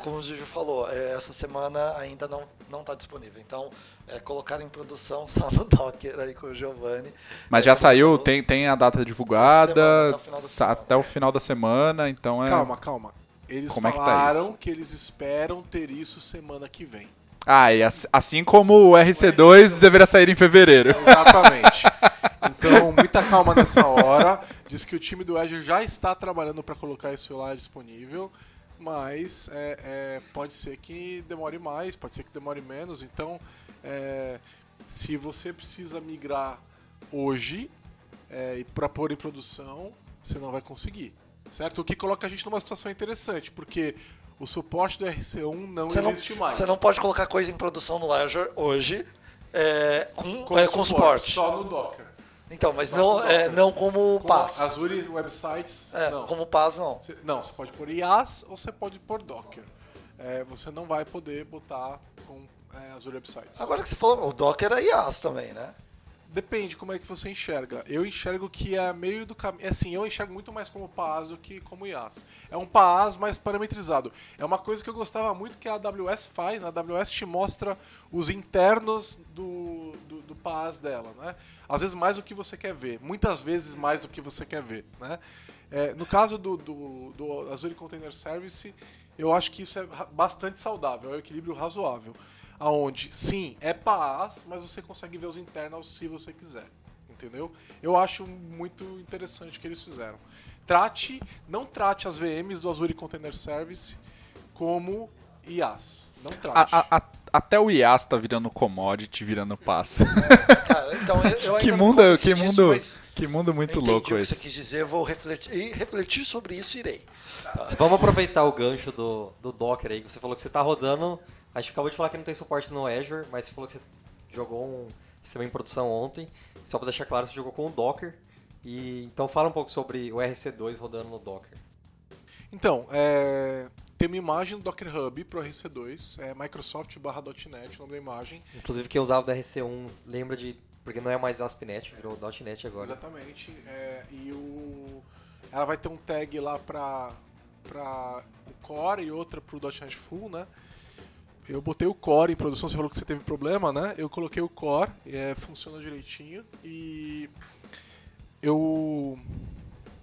como o Juju falou, é, essa semana ainda não não está disponível. Então, é, colocar em produção só no Docker aí com o Giovanni. Mas É, já como saiu, falou, tem, tem a data divulgada, Semana, até o final da sa- semana. até o final da semana, então é. Calma, calma. Eles Como é que tá falaram que eles esperam ter isso semana que vem. Ah, e ass- assim como o RC2 deveria sair em fevereiro. Exatamente. Então, muita calma nessa hora. Diz que o time do Azure já está trabalhando para colocar isso lá disponível, mas é, é, pode ser que demore mais, pode ser que demore menos. Então, é, se você precisa migrar hoje é, e para pôr em produção, você não vai conseguir. Certo? O que coloca a gente numa situação interessante, porque o suporte do RC1 não Você não, existe mais. você não pode colocar coisa em produção no Azure hoje é, com, com, é, com suporte. Só no Docker. Então, mas não, é, não como Com PaaS. Azure Websites, É, não. como PaaS não. Você- não, você pode pôr IaaS ou você pode pôr Docker. É, você não vai poder botar com é, Azure Websites. Agora que você falou, o Docker é IaaS também, né? Depende como é que você enxerga. Eu enxergo que é meio do caminho. Assim, eu enxergo muito mais como PaaS do que como IaaS. É um PaaS mais parametrizado. É uma coisa que eu gostava muito que a AWS faz. A AWS te mostra os internos do, do, do PaaS dela, né? Às vezes mais do que você quer ver. Muitas vezes mais do que você quer ver, né? É, no caso do, do, do Azure Container Service, eu acho que isso é bastante saudável. É um equilíbrio razoável aonde sim é PaaS, mas você consegue ver os internals se você quiser, entendeu? Eu acho muito interessante o que eles fizeram. Trate, não trate as VMs do Azure Container Service como IaaS, não trate. A- a- a- até o IaaS tá virando commodity, virando pass. Cara, então eu, eu ainda que não mundo, que disso, mundo, que mundo muito louco o que você quis dizer, vou refletir, e refletir sobre isso irei. Vamos aproveitar o gancho do, do Docker aí, que você falou que você tá rodando. A gente acabou de falar que não tem suporte no Azure, mas você falou que você jogou um sistema em produção ontem. Só para deixar claro, você jogou com o Docker. E, então fala um pouco sobre o RC2 rodando no Docker. Então, é, tem uma imagem do Docker Hub pro RC2, é Microsoft barra .NET, o nome da imagem. Inclusive quem usava do RC1 lembra de... Porque não é mais ASP.NET, virou .NET agora. Exatamente. é, e o, ela vai ter um tag lá para para o Core e outra pro .NET Full, né? Eu botei o Core em produção, você falou que você teve problema, né? Eu coloquei o Core, é, funciona direitinho e eu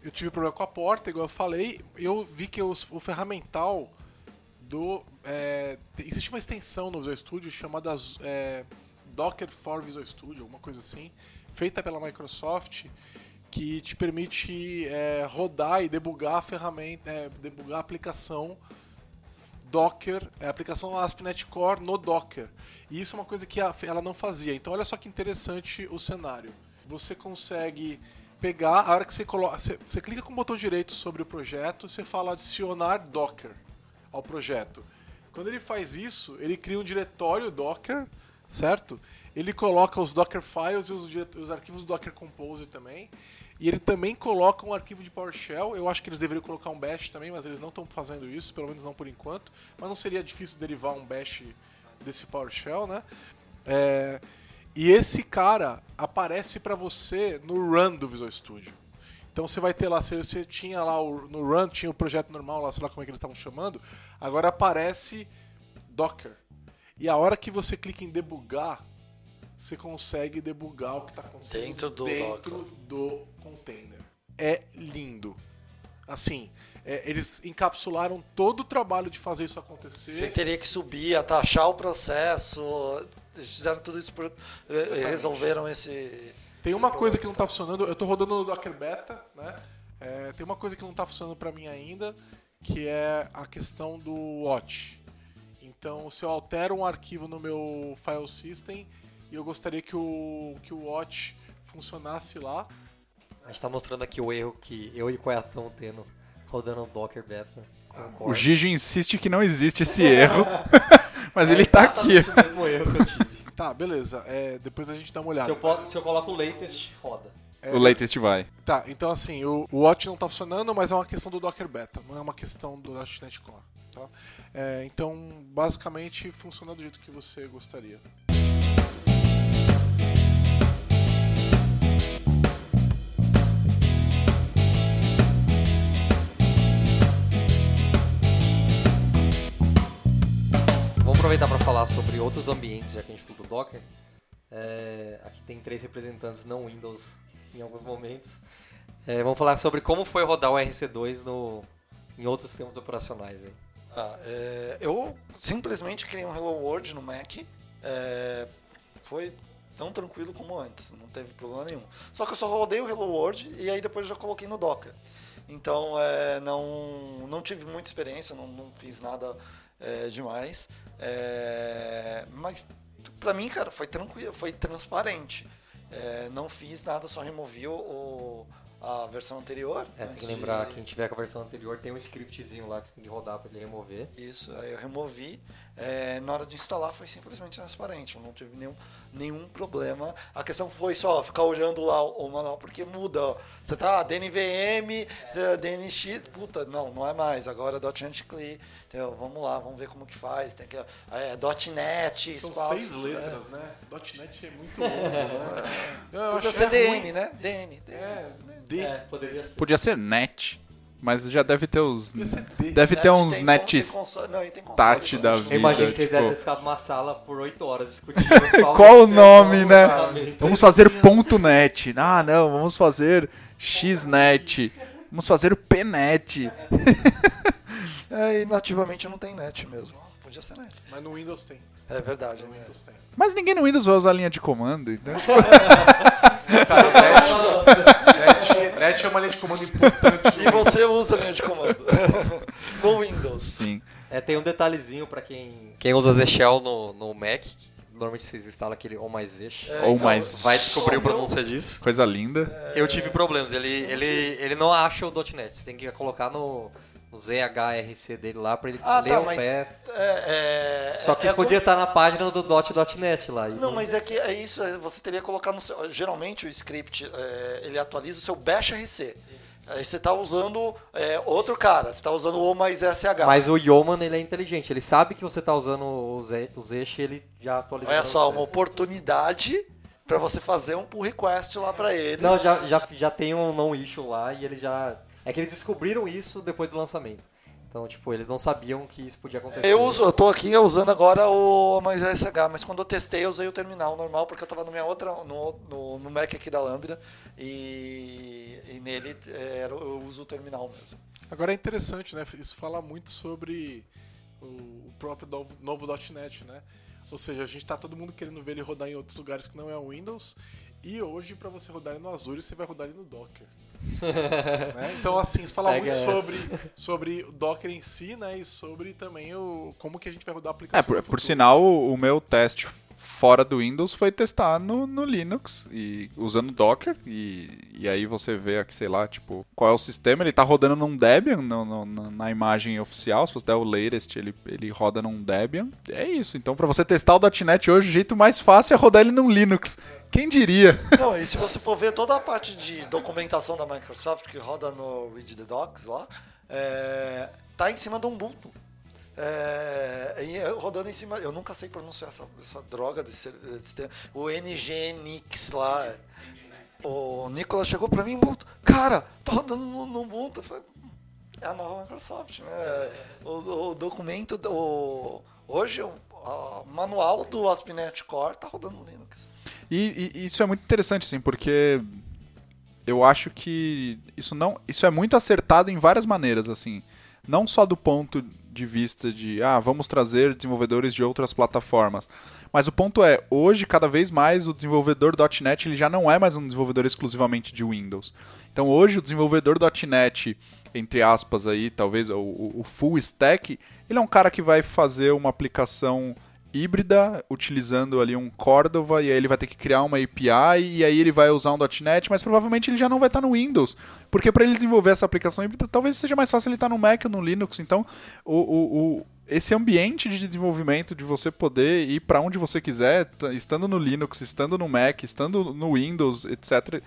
eu tive problema com a porta, igual eu falei. Eu vi que o ferramental do é, existe uma extensão no Visual Studio chamada é, Docker for Visual Studio, alguma coisa assim, feita pela Microsoft que te permite é, rodar e debugar a ferramenta, é, debugar a aplicação Docker, é, a aplicação ASP.NET Core no Docker. E isso é uma coisa que ela não fazia. Então olha só que interessante o cenário. Você consegue pegar, a hora que você coloca, você, você clica com o botão direito sobre o projeto, você fala adicionar Docker ao projeto. Quando ele faz isso, ele cria um diretório Docker, certo? Ele coloca os Docker files e os, os arquivos Docker Compose também. E ele também coloca um arquivo de PowerShell. Eu acho que eles deveriam colocar um bash também, mas eles não estão fazendo isso, pelo menos não por enquanto. Mas não seria difícil derivar um bash desse PowerShell, né? É, e esse cara aparece para você no run do Visual Studio. Então você vai ter lá, você, você tinha lá o, no Run, tinha o projeto normal lá, sei lá como é que eles estavam chamando, agora aparece Docker. E a hora que você clica em debugar, você consegue debugar o que está acontecendo Dentro do dentro do container. É lindo. Assim, é, eles encapsularam todo o trabalho de fazer isso acontecer. Você teria que subir, atachar o processo. Eles fizeram tudo isso por. eh, Resolveram esse. Tem uma esse coisa que não está funcionando, eu estou rodando no Docker Beta, né? É, tem uma coisa que não está funcionando para mim ainda, que é a questão do watch. Então, se eu altero um arquivo no meu file system e eu gostaria que o, que o watch funcionasse lá, A gente tá mostrando aqui o erro que eu e o Coia estão tendo rodando o Docker Beta. com O Core. Gigi insiste que não existe esse erro, mas É ele tá aqui. exatamente o mesmo erro que eu tive. tá, beleza. É, depois a gente dá uma olhada. se, eu po- se eu coloco o latest, roda. É, O latest vai. Tá, então assim, o, o Watch não tá funcionando, mas é uma questão do Docker Beta, não é uma questão do .NET Core. Tá? É, então, basicamente, funciona do jeito que você gostaria. Aproveitar para falar sobre outros ambientes, já que a gente falou do Docker. É, aqui tem três representantes não Windows em alguns momentos. É, vamos falar sobre como foi rodar o RC2 no, em outros sistemas operacionais. Ah, é, eu simplesmente criei um Hello World no Mac. é, foi tão tranquilo como antes, não teve problema nenhum. Só que eu só rodei o Hello World e aí depois já coloquei no Docker. Então é, não, não tive muita experiência, não, não fiz nada é, demais. É, mas pra mim, cara, foi tranquilo, foi transparente. É, não fiz nada, só removi o- a versão anterior. É, tem antes que de- lembrar, quem tiver com a versão anterior tem um scriptzinho lá que você tem que rodar para ele remover. Isso, aí eu removi. É, na hora de instalar foi simplesmente transparente, eu não tive nenhum, nenhum problema. A questão foi só ficar olhando lá o, o manual, porque muda. ó. Você tá DNVM, eh, DNX, puta, não, não é mais. Agora é .NET CLI. Então, vamos lá, vamos ver como que faz. Tem que, é, .NET, São espaço, seis é. letras, né? .NET é muito longo, né? Eu ser é ruim. DN, né? DN. DN. É, D. poderia ser. Podia ser net, mas já deve ter os. Podia ser D. Deve ter Net uns tem- nets. tem console- não, tem console Tati da que- Eu imagino vida, que ele tipo- deve ter ficado numa sala por 8 horas discutindo qual, Qual o nome, né? ferramenta. Vamos fazer ponto .net. Ah, não, vamos fazer xnet. Vamos fazer o pnet. É, e nativamente não tem net mesmo. Podia ser net. Mas no Windows tem. É verdade, No né? Windows tem. Mas ninguém no Windows vai usar a linha de comando, então. Net é uma linha de comando importante. E você usa a linha de comando no Windows. Sim. É, tem um detalhezinho para quem, quem usa Z Shell no, no Mac. Normalmente vocês instalam aquele ou mais Z. É, Ou então, mais. Vai descobrir o pronúncia disso. Coisa linda. Eu tive problemas. Ele, ele, ele não acha o .NET. Você tem que colocar no, no ZHRC dele lá para ele Ah, ler tá, o mas. pé. É, é, Só que é, isso podia estar na página do .NET lá. e Não, mas é que é isso, é, você teria que colocar no seu. Geralmente o script é, ele atualiza o seu bash RC. Aí você está usando é, outro cara, você está usando o mais SH. Mas o Yeoman, ele é inteligente. Ele sabe que você tá usando o Z- o Zesh e ele já atualizou. Olha só, uma oportunidade para você fazer um pull request lá para eles. Não, já, já, já tem um non issue lá e ele já. É que eles descobriram isso depois do lançamento. Então, tipo, eles não sabiam que isso podia acontecer. Eu uso, eu tô aqui usando agora o mais SH, mas quando eu testei eu usei o terminal normal porque eu tava no minha outra no, no, no Mac aqui da Lambda e, e nele é, eu uso o terminal mesmo. Agora é interessante, né? Isso fala muito sobre o, o próprio novo, novo .NET, né? Ou seja, a gente tá todo mundo querendo ver ele rodar em outros lugares que não é o Windows. E hoje, para você rodar ele no Azure, você vai rodar ele no Docker. Né? Então, assim, isso fala muito sobre, sobre o Docker em si, né? E sobre também o, como que a gente vai rodar a É, aplicação. por, no por futuro. sinal, o, o meu teste fora do Windows foi testar no, no Linux e usando Docker e, e aí você vê aqui, sei lá, tipo, qual é o sistema, ele tá rodando num Debian no- no- na imagem oficial, se você der o latest, ele, ele roda num Debian. É isso, então para você testar o .NET hoje, o jeito mais fácil é rodar ele num Linux. Quem diria? Não, e se você for ver toda a parte de documentação da Microsoft que roda no Read the Docs lá, é, tá em cima do Ubuntu. É, eu rodando em cima, eu nunca sei pronunciar essa, essa droga desse, termo, o NGNX lá. o Nicolas chegou pra mim Ubuntu, cara, tá rodando no, no falei, é a nova Microsoft, né? O, o documento, do- o, hoje o manual do ASP.NET Core tá rodando no Linux. E, e isso é muito interessante, assim, porque eu acho que isso não, isso é muito acertado em várias maneiras, assim, não só do ponto de vista de, ah, vamos trazer desenvolvedores de outras plataformas, mas o ponto é, hoje cada vez mais o desenvolvedor .NET ele já não é mais um desenvolvedor exclusivamente de Windows. Então hoje o desenvolvedor .NET, entre aspas aí, talvez o, o- full stack, ele é um cara que vai fazer uma aplicação híbrida, utilizando ali um Cordova, e aí ele vai ter que criar uma API, e aí ele vai usar um .NET, mas provavelmente ele já não vai estar no Windows, porque para ele desenvolver essa aplicação híbrida, talvez seja mais fácil ele estar no Mac ou no Linux, então o, o- o- esse ambiente de desenvolvimento, de você poder ir para onde você quiser, estando no Linux, estando no Mac, estando no Windows, etc.,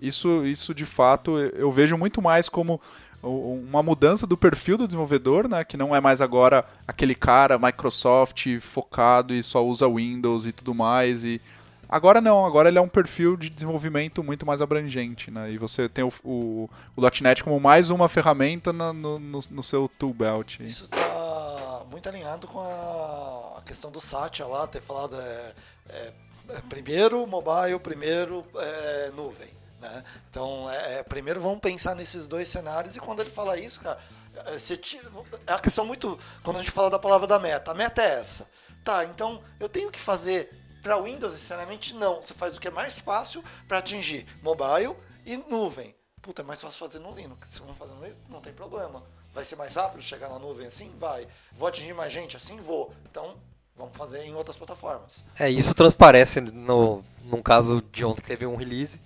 isso, isso de fato eu vejo muito mais como uma mudança do perfil do desenvolvedor, né, que não é mais agora aquele cara Microsoft focado e só usa Windows e tudo mais e agora não, agora ele é um perfil de desenvolvimento muito mais abrangente, né, e você tem o, o, o .NET como mais uma ferramenta na- no, no, no seu tool belt. Isso está muito alinhado com a, questão do Satya lá, ter falado é, é, é, primeiro mobile, primeiro é, nuvem. Né? Então, é, é, primeiro vamos pensar nesses dois cenários e quando ele fala isso, cara, é, você tira, é uma questão muito. Quando a gente fala da palavra da meta, a meta é essa. Tá, então eu tenho que fazer para Windows, sinceramente, não. Você faz o que é mais fácil para atingir mobile e nuvem. Puta, é mais fácil fazer no Linux. Se vamos fazer no Linux, não tem problema. Vai ser mais rápido chegar na nuvem assim? Vai. Vou atingir mais gente assim? Vou. Então, vamos fazer em outras plataformas. É, isso transparece no, num caso de ontem que teve um release,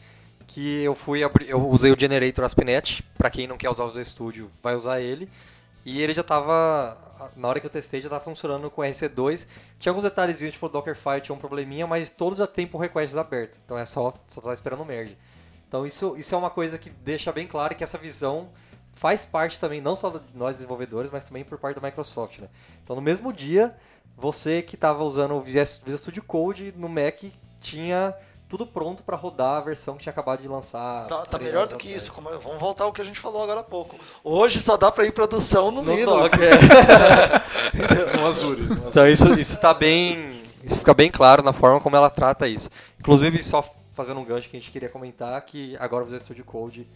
que eu fui eu usei o Generator ASP.NET, para quem não quer usar o Visual Studio, vai usar ele, e ele já estava, na hora que eu testei, já estava funcionando com RC2, tinha alguns detalhezinhos, tipo o Dockerfile tinha um probleminha, mas todos já tem pull requests abertos, então é só, só tá esperando o merge. Então isso, isso é uma coisa que deixa bem claro que essa visão faz parte também, não só de nós desenvolvedores, mas também por parte da Microsoft, né? Então no mesmo dia, você que estava usando o Visual Studio Code no Mac tinha tudo pronto para rodar a versão que tinha acabado de lançar. Tá, tá três melhor do que atrás. isso. Como- vamos voltar ao que a gente falou agora há pouco. Hoje só dá para ir produção no, No Linux. Docker. No Azure. No Azure. Então isso, isso tá bem. Isso fica bem claro na forma como ela trata isso. Inclusive, só fazendo um gancho que a gente queria comentar, que agora o Visual Studio Code,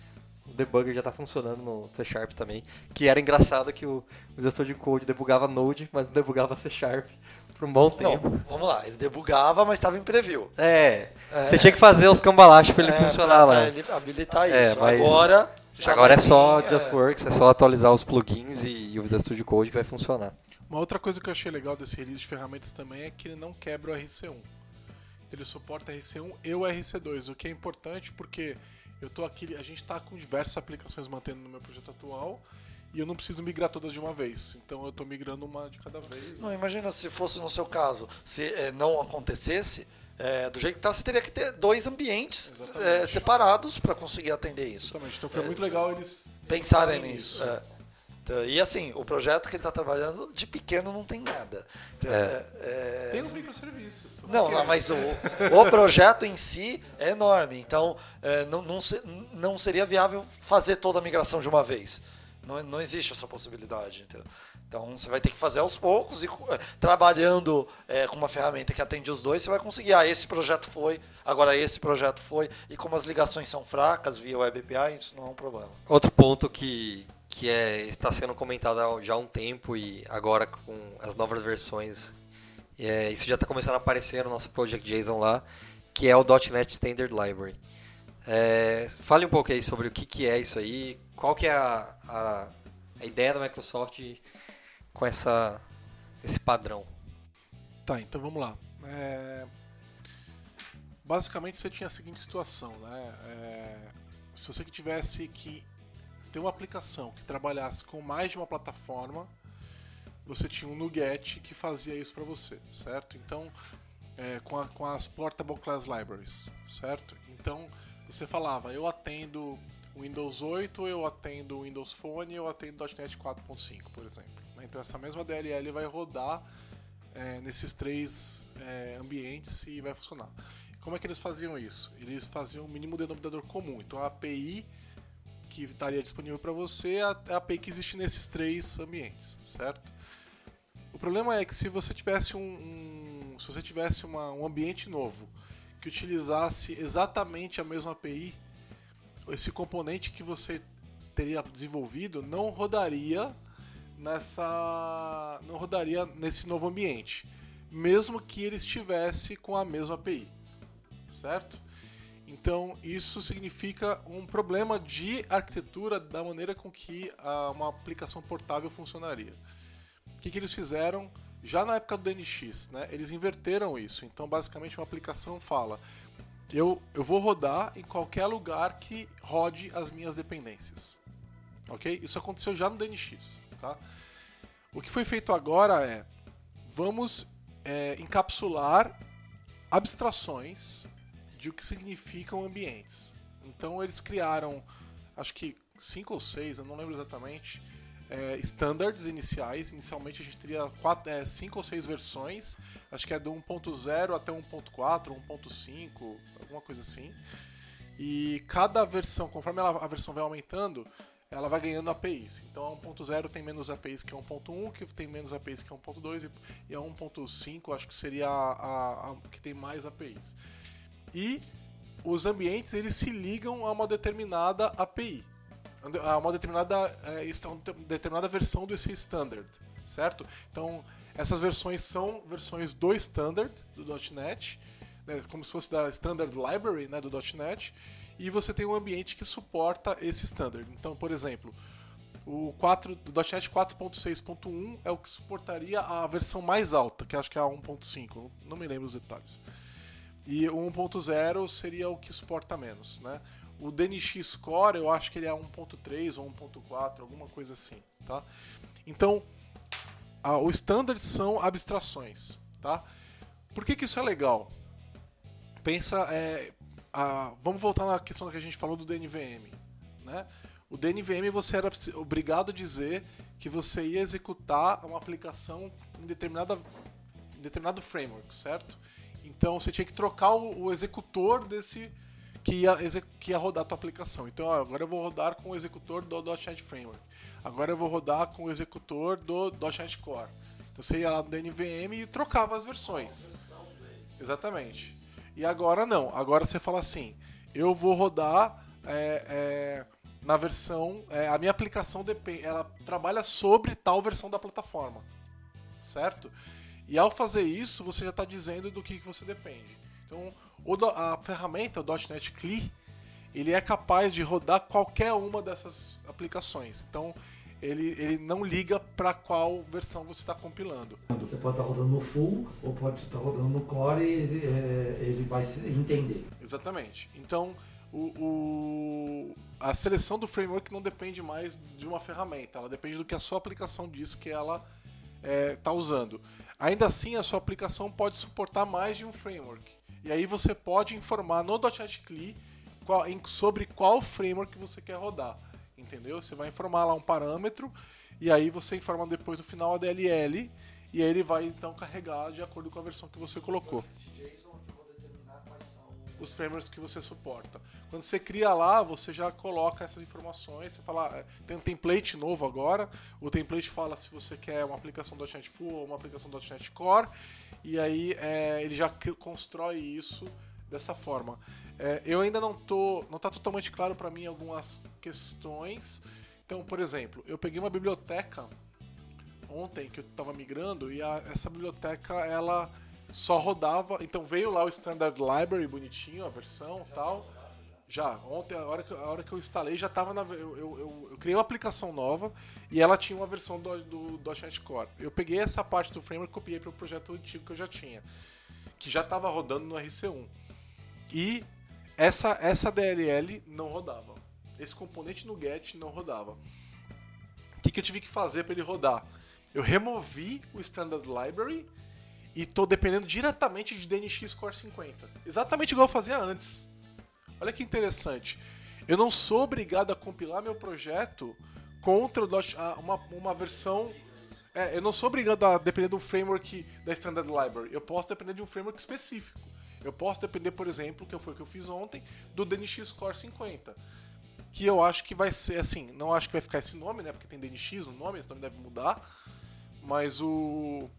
o debugger já está funcionando no C Sharp também. Que era engraçado que o Visual Studio Code debugava Node, mas não debugava C Sharp por um bom tempo. Não, vamos lá. Ele debugava, mas estava em preview. É, você tinha que fazer os cambalachos para ele É, funcionar pra- lá. pra ele habilitar É, isso. mas Agora. já Agora é só vir, JustWorks, é só atualizar os plugins e, e o Visual Studio Code que vai funcionar. Uma outra coisa que eu achei legal desse release de ferramentas também é que ele não quebra o RC1. Ele suporta RC1 e o RC2, o que é importante porque eu tô aqui, a gente está com diversas aplicações mantendo no meu projeto atual e eu não preciso migrar todas de uma vez. Então eu estou migrando uma de cada vez. Não, imagina se fosse no seu caso, se eh, não acontecesse, eh, do jeito que tá, você teria que ter dois ambientes Exatamente. eh, separados para conseguir atender isso. Justamente. Então foi muito legal eles Pensarem nisso. é. Então, e assim, o projeto que ele está trabalhando, de pequeno não tem nada. Então, É. é- é- Tem os microserviços. Não, não, mas o, o projeto em si é enorme. Então, é, não, não, se- não seria viável fazer toda a migração de uma vez. Não, não existe essa possibilidade. entendeu? Então, você vai ter que fazer aos poucos e é, trabalhando é, com uma ferramenta que atende os dois, você vai conseguir. Ah, esse projeto foi, agora esse projeto foi. E como as ligações são fracas via Web API, isso não é um problema. Outro ponto que, que é, está sendo comentado já há um tempo e agora com as novas versões, é, isso já está começando a aparecer no nosso Project JSON lá, que é o .NET Standard Library. É, fale um pouco aí sobre o que, que é isso aí, qual que é a, a, a ideia da Microsoft com essa, esse padrão. Tá, então vamos lá. É, Basicamente você tinha a seguinte situação, né? É, Se você tivesse que ter uma aplicação que trabalhasse com mais de uma plataforma, você tinha um NuGet que fazia isso para você, certo? Então, é, com, a- com as Portable Class Libraries, certo? Então, você falava, eu atendo Windows 8, eu atendo o Windows Phone, eu atendo .NET 4.5, por exemplo. Então, essa mesma DLL vai rodar é, nesses três é, ambientes e vai funcionar. como é que eles faziam isso? Eles faziam o mínimo denominador comum. Então a API que estaria disponível para você é a é API que existe nesses três ambientes, certo? O problema é que se você tivesse um, um- se você tivesse uma- um ambiente novo que utilizasse exatamente a mesma API, esse componente que você teria desenvolvido não rodaria nessa não rodaria nesse novo ambiente, mesmo que ele estivesse com a mesma API, certo? Então isso significa um problema de arquitetura da maneira com que uma aplicação portável funcionaria. O que, que eles fizeram? Já na época do DNX, né, eles inverteram isso. Então, basicamente, uma aplicação fala: eu, eu vou rodar em qualquer lugar que rode as minhas dependências. Ok? Isso aconteceu já no DNX. Tá? O que foi feito agora é: vamos é, encapsular abstrações de o que significam ambientes. Então, eles criaram, acho que cinco ou seis, eu não lembro exatamente, é, standards iniciais. Inicialmente a gente teria quatro, é, cinco ou seis versões, acho que é do 1.0 até 1.4, 1.5, alguma coisa assim. E cada versão, conforme ela- a versão vai aumentando, ela vai ganhando APIs. Então a 1.0 tem menos APIs que a 1.1, que tem menos APIs que a 1.2, e- e a 1.5 acho que seria a, a- a que tem mais APIs. E os ambientes eles se ligam a uma determinada API a uma determinada, é, determinada versão desse standard, certo? Então, essas versões são versões do standard do .NET, né, como se fosse da standard library né, do .NET, e você tem um ambiente que suporta esse standard. Então, por exemplo, o 4, do .NET 4.6.1 é o que suportaria a versão mais alta, que acho que é a 1.5, não me lembro os detalhes. E o 1.0 seria o que suporta menos, né? O DNX Core, eu acho que ele é 1.3 ou 1.4, alguma coisa assim, tá? Então, a- o standard são abstrações, tá? Por que, que isso é legal? Pensa, é, a- vamos voltar na questão que a gente falou do DNVM, né? O DNVM você era obrigado a dizer que você ia executar uma aplicação em determinada em determinado framework, certo? Então você tinha que trocar o, o executor desse que ia, que ia rodar a tua aplicação. Então, ó, agora eu vou rodar com o executor do .NET Framework. Agora eu vou rodar com o executor do .NET Core. Então você ia lá no DNVM e trocava as versões. Exatamente. E agora não. Agora você fala assim: eu vou rodar é, é, na versão. é, a minha aplicação depende, ela trabalha sobre tal versão da plataforma. Certo? E ao fazer isso, você já está dizendo do que, que você depende. Então, do- a ferramenta, o .NET CLI, ele é capaz de rodar qualquer uma dessas aplicações. Então, ele, ele não liga para qual versão você está compilando. Você pode estar rodando no full ou pode estar rodando no core e ele, é, ele vai se entender. Exatamente. Então, o, o- a seleção do framework não depende mais de uma ferramenta, ela depende do que a sua aplicação diz que ela está usando. Ainda assim, a sua aplicação pode suportar mais de um framework. E aí você pode informar no .NET CLI qual- em- sobre qual framework você quer rodar. Entendeu? Você vai informar lá um parâmetro e aí você informa depois no final a DLL e aí ele vai então carregar de acordo com a versão que você colocou os frameworks que você suporta. Quando você cria lá, você já coloca essas informações, você fala, ah, tem um template novo agora, o template fala se você quer uma aplicação .NET Full ou uma aplicação .NET Core, e aí é, ele já constrói isso dessa forma. É, eu ainda não tô, não está totalmente claro para mim algumas questões. Então, por exemplo, eu peguei uma biblioteca ontem que eu estava migrando e a- essa biblioteca ela só rodava. Então veio lá o Standard Library bonitinho, a versão e tal. Já, ontem, a hora que, a hora que eu instalei, já estava na. Eu, eu, eu- eu criei uma aplicação nova e ela tinha uma versão do, do, do Core. Eu peguei essa parte do framework e copiei para o projeto antigo que eu já tinha, que já estava rodando no RC1. E essa, essa DLL não rodava. Esse componente no GET não rodava. O que, que eu tive que fazer para ele rodar? Eu removi o Standard Library e estou dependendo diretamente de DNX Core 50. Exatamente igual eu fazia antes. Olha que interessante. Eu não sou obrigado a compilar meu projeto contra o dot- a- uma, uma versão. É, eu não sou obrigado a depender de um framework da Standard Library. Eu posso depender de um framework específico. Eu posso depender, por exemplo, que foi o que eu fiz ontem, do DNX Core 50. Que eu acho que vai ser assim, não acho que vai ficar esse nome, né? Porque tem DNX no nome, esse nome deve mudar. Mas o.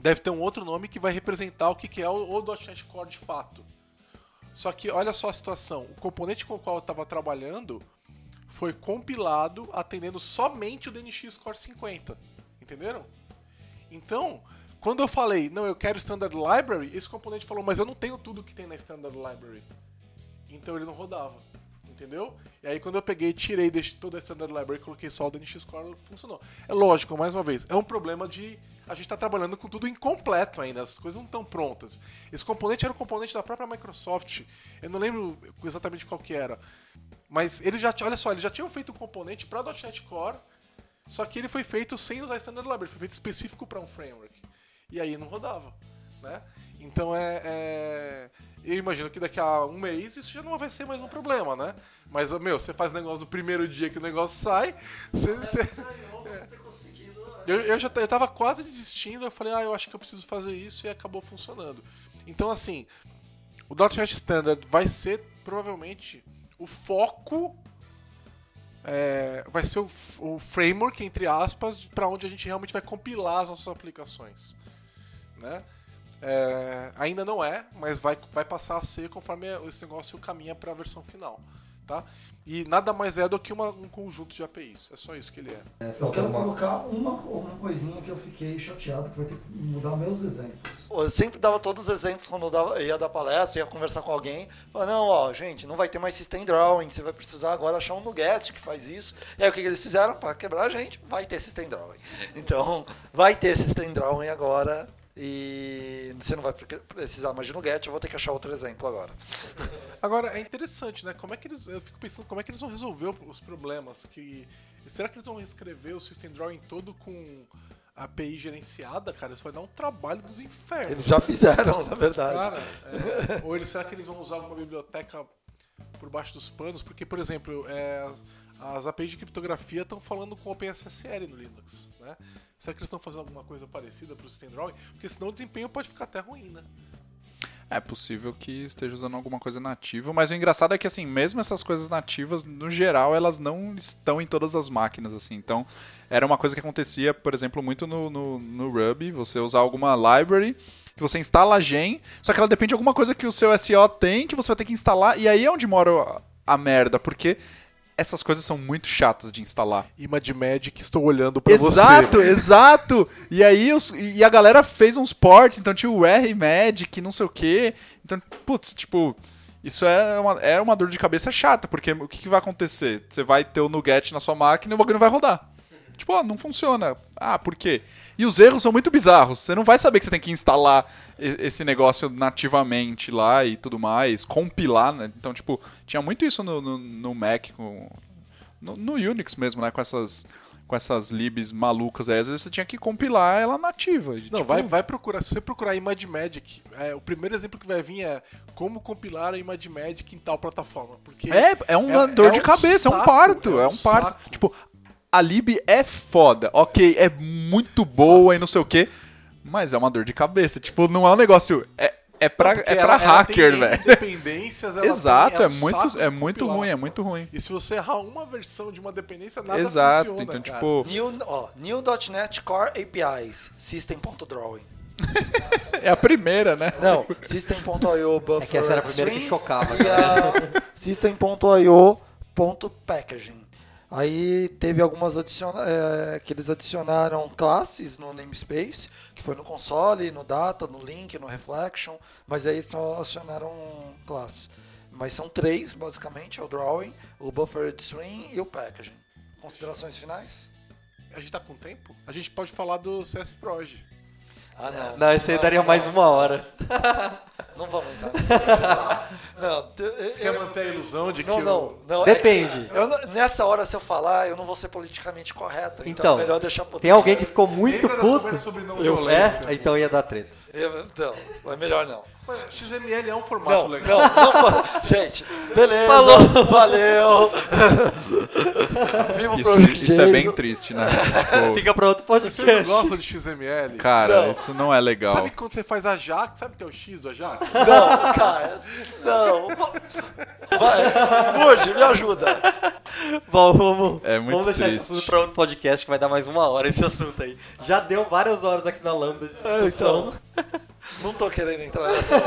Deve ter um outro nome que vai representar o que é o, o .NET Core de fato. Só que olha só a situação: o componente com o qual eu estava trabalhando foi compilado atendendo somente o DNX Core 50. Entenderam? Então, quando eu falei, não, eu quero Standard Library, esse componente falou, mas eu não tenho tudo que tem na Standard Library. Então ele não rodava. Entendeu? E aí quando eu peguei, tirei de toda a Standard Library e coloquei só o DNX Core, funcionou. É lógico, mais uma vez, é um problema de a gente está trabalhando com tudo incompleto ainda, as coisas não estão prontas. Esse componente era um componente da própria Microsoft, eu não lembro exatamente qual que era, mas ele já, olha só, eles já tinham feito um componente para .NET Core, só que ele foi feito sem usar Standard Library, foi feito específico para um framework. E aí não rodava, né? Então é, é, Eu imagino que daqui a um mês isso já não vai ser mais um problema, né? Mas, meu, você faz negócio no primeiro dia que o negócio sai. Você, você... É. Eu, eu já eu tava quase desistindo, eu falei, ah, eu acho que eu preciso fazer isso e acabou funcionando. Então, assim, o .NET Standard vai ser provavelmente o foco é, vai ser o, o, framework, entre aspas, para onde a gente realmente vai compilar as nossas aplicações. Né? É, ainda não é, mas vai, vai passar a ser conforme esse negócio caminha para a versão final. Tá? E nada mais é do que uma, um conjunto de APIs. É só isso que ele é. é eu quero colocar uma, uma coisinha que eu fiquei chateado, que vai ter que mudar meus exemplos. Eu sempre dava todos os exemplos quando eu dava, ia dar palestra, ia conversar com alguém. Falava, não, ó, gente, não vai ter mais System Drawing, você vai precisar agora achar um Nuget que faz isso. E aí o que eles fizeram? Para quebrar a gente, vai ter System Drawing. Então, vai ter System Drawing agora e você não vai precisar mais de Nuget, eu vou ter que achar outro exemplo agora. Agora, é interessante, né? Como é que eles. Eu fico pensando como é que eles vão resolver os problemas. que Será que eles vão reescrever o System Drawing todo com API gerenciada, cara? Isso vai dar um trabalho dos infernos. Eles já fizeram, na verdade. Cara, é, ou eles, será que eles vão usar alguma biblioteca por baixo dos panos? Porque, por exemplo, é, as APIs de criptografia estão falando com OpenSSL no Linux, né? Será que eles estão fazendo alguma coisa parecida para o System Drawing? Porque senão o desempenho pode ficar até ruim, né? É possível que esteja usando alguma coisa nativa, mas o engraçado é que assim, mesmo essas coisas nativas, no geral, elas não estão em todas as máquinas, assim. Então, era uma coisa que acontecia, por exemplo, muito no, no, no Ruby, você usar alguma library que você instala a gen, só que ela depende de alguma coisa que o seu SO tem, que você vai ter que instalar, e aí é onde mora a merda, porque essas coisas são muito chatas de instalar. Image Magic, estou olhando para você. Exato, exato. E aí os, e a galera fez uns ports, então tinha o R Magic, não sei o quê. Então, putz, tipo, isso era uma, era uma dor de cabeça chata, porque o que, que vai acontecer? Você vai ter o Nuget na sua máquina e o bagulho não vai rodar. Tipo, ó, não funciona. Ah, por quê? E os erros são muito bizarros. Você não vai saber que você tem que instalar esse negócio nativamente lá e tudo mais, compilar, né? Então, tipo, tinha muito isso no, no, no Mac, com, no, no, Unix mesmo, né? Com essas com essas libs malucas aí, às vezes você tinha que compilar ela nativa. Não, tipo... vai, vai procurar, se você procurar Image Magic, é, o primeiro exemplo que vai vir é como compilar a Image Magic em tal plataforma. Porque é, é uma é, dor é de um cabeça, saco, é um parto, é um, é um parto. Saco. Tipo, a lib é foda, ok, é muito boa e não sei o que, mas é uma dor de cabeça. Tipo, não é um negócio. É, é pra, é pra ela, hacker, velho. Dependências, Exato, tem, é, é muito, é muito ruim, é muito ruim. E se você errar uma versão de uma dependência, nada Exato, funciona, então, cara. tipo. New, ó, New.NET Core APIs, System.drawing. é a primeira, né? Não, System.io buffer. É que essa era a primeira que chocava. System.io.packaging. Aí teve algumas adiciona é, que eles adicionaram classes no namespace, que foi no console, no data, no link, no reflection, mas aí só adicionaram classes. Mas são três, basicamente, é o drawing, o buffered string e o packaging. Considerações finais? A gente tá com tempo? A gente pode falar do CS Proj. Ah, não. Não, esse aí daria mais uma hora. Não vamos entrar Não, A ilusão de não, que. Não, não. Depende. É, eu, nessa hora, se eu falar, eu não vou ser politicamente correto. Então, então é melhor deixar Tem alguém que ficou muito puto. Sobre não eu, é, então ia dar treta. Eu, então, é melhor não. XML é um formato Não, legal. não, não. Gente, beleza. Falou. Valeu. Viva o Isso, isso é bem triste, né? Pô, Fica pra outro Vocês não podcast. gostam de XML? cara, Não. isso não é legal. Sabe quando você faz Ajax? Sabe o que é o X do Ajax? Não, cara. Não. Vai. Mude, me ajuda. Bom, vamos, É muito vamos deixar esse triste. assunto pra outro podcast que vai dar mais uma hora esse assunto aí. Já deu várias horas aqui na Lambda de discussão. Não tô querendo entrar nessa.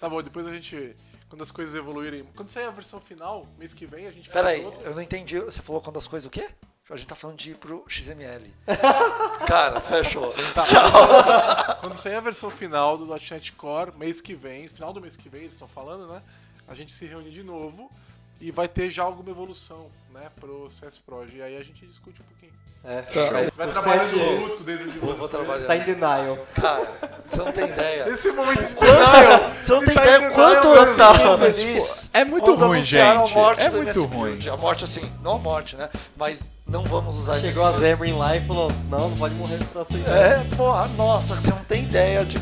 Tá bom, depois a gente. Quando as coisas evoluírem. Quando sair a versão final, mês que vem, a gente Pera faz aí, outro. eu não entendi. Você falou quando as coisas o quê? A gente tá falando de ir pro XML. Cara, fechou. Quando sair a versão final do .NET Core, mês que vem, final do mês que vem, eles estão falando, né? A gente se reúne de novo e vai ter já alguma evolução, né, pro CS Proj. E aí a gente discute um pouquinho. É, Vai por trabalhando sete anos. bruto dentro de Vou, você. vou trabalhar. Tá em denial. Cara, você não tem ideia. Esse momento de denial, você não tem tá ideia quanto eu fiquei feliz. é muito ruim, gente. A morte É do muito MS ruim. Build. A morte assim, não a morte, né? Mas não vamos usar Chegou a MS Zebrin lá e falou: Não, não pode morrer pra aceitar. É, porra, nossa, você não tem ideia de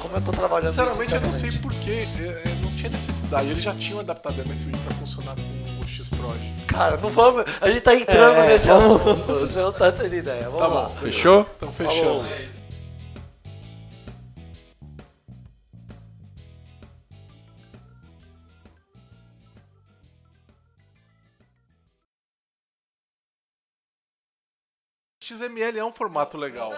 como eu tô trabalhando Sinceramente, eu não sei porquê. é, é, Não tinha necessidade. Eles já tinham adaptado a MS Build pra funcionar com Cara, não vamos. A gente tá entrando É, nesse vamos- assunto. Você não tá tendo ideia. Vamos Tá lá. bom. Fechou? Então Falou. fechamos. XML é um formato legal.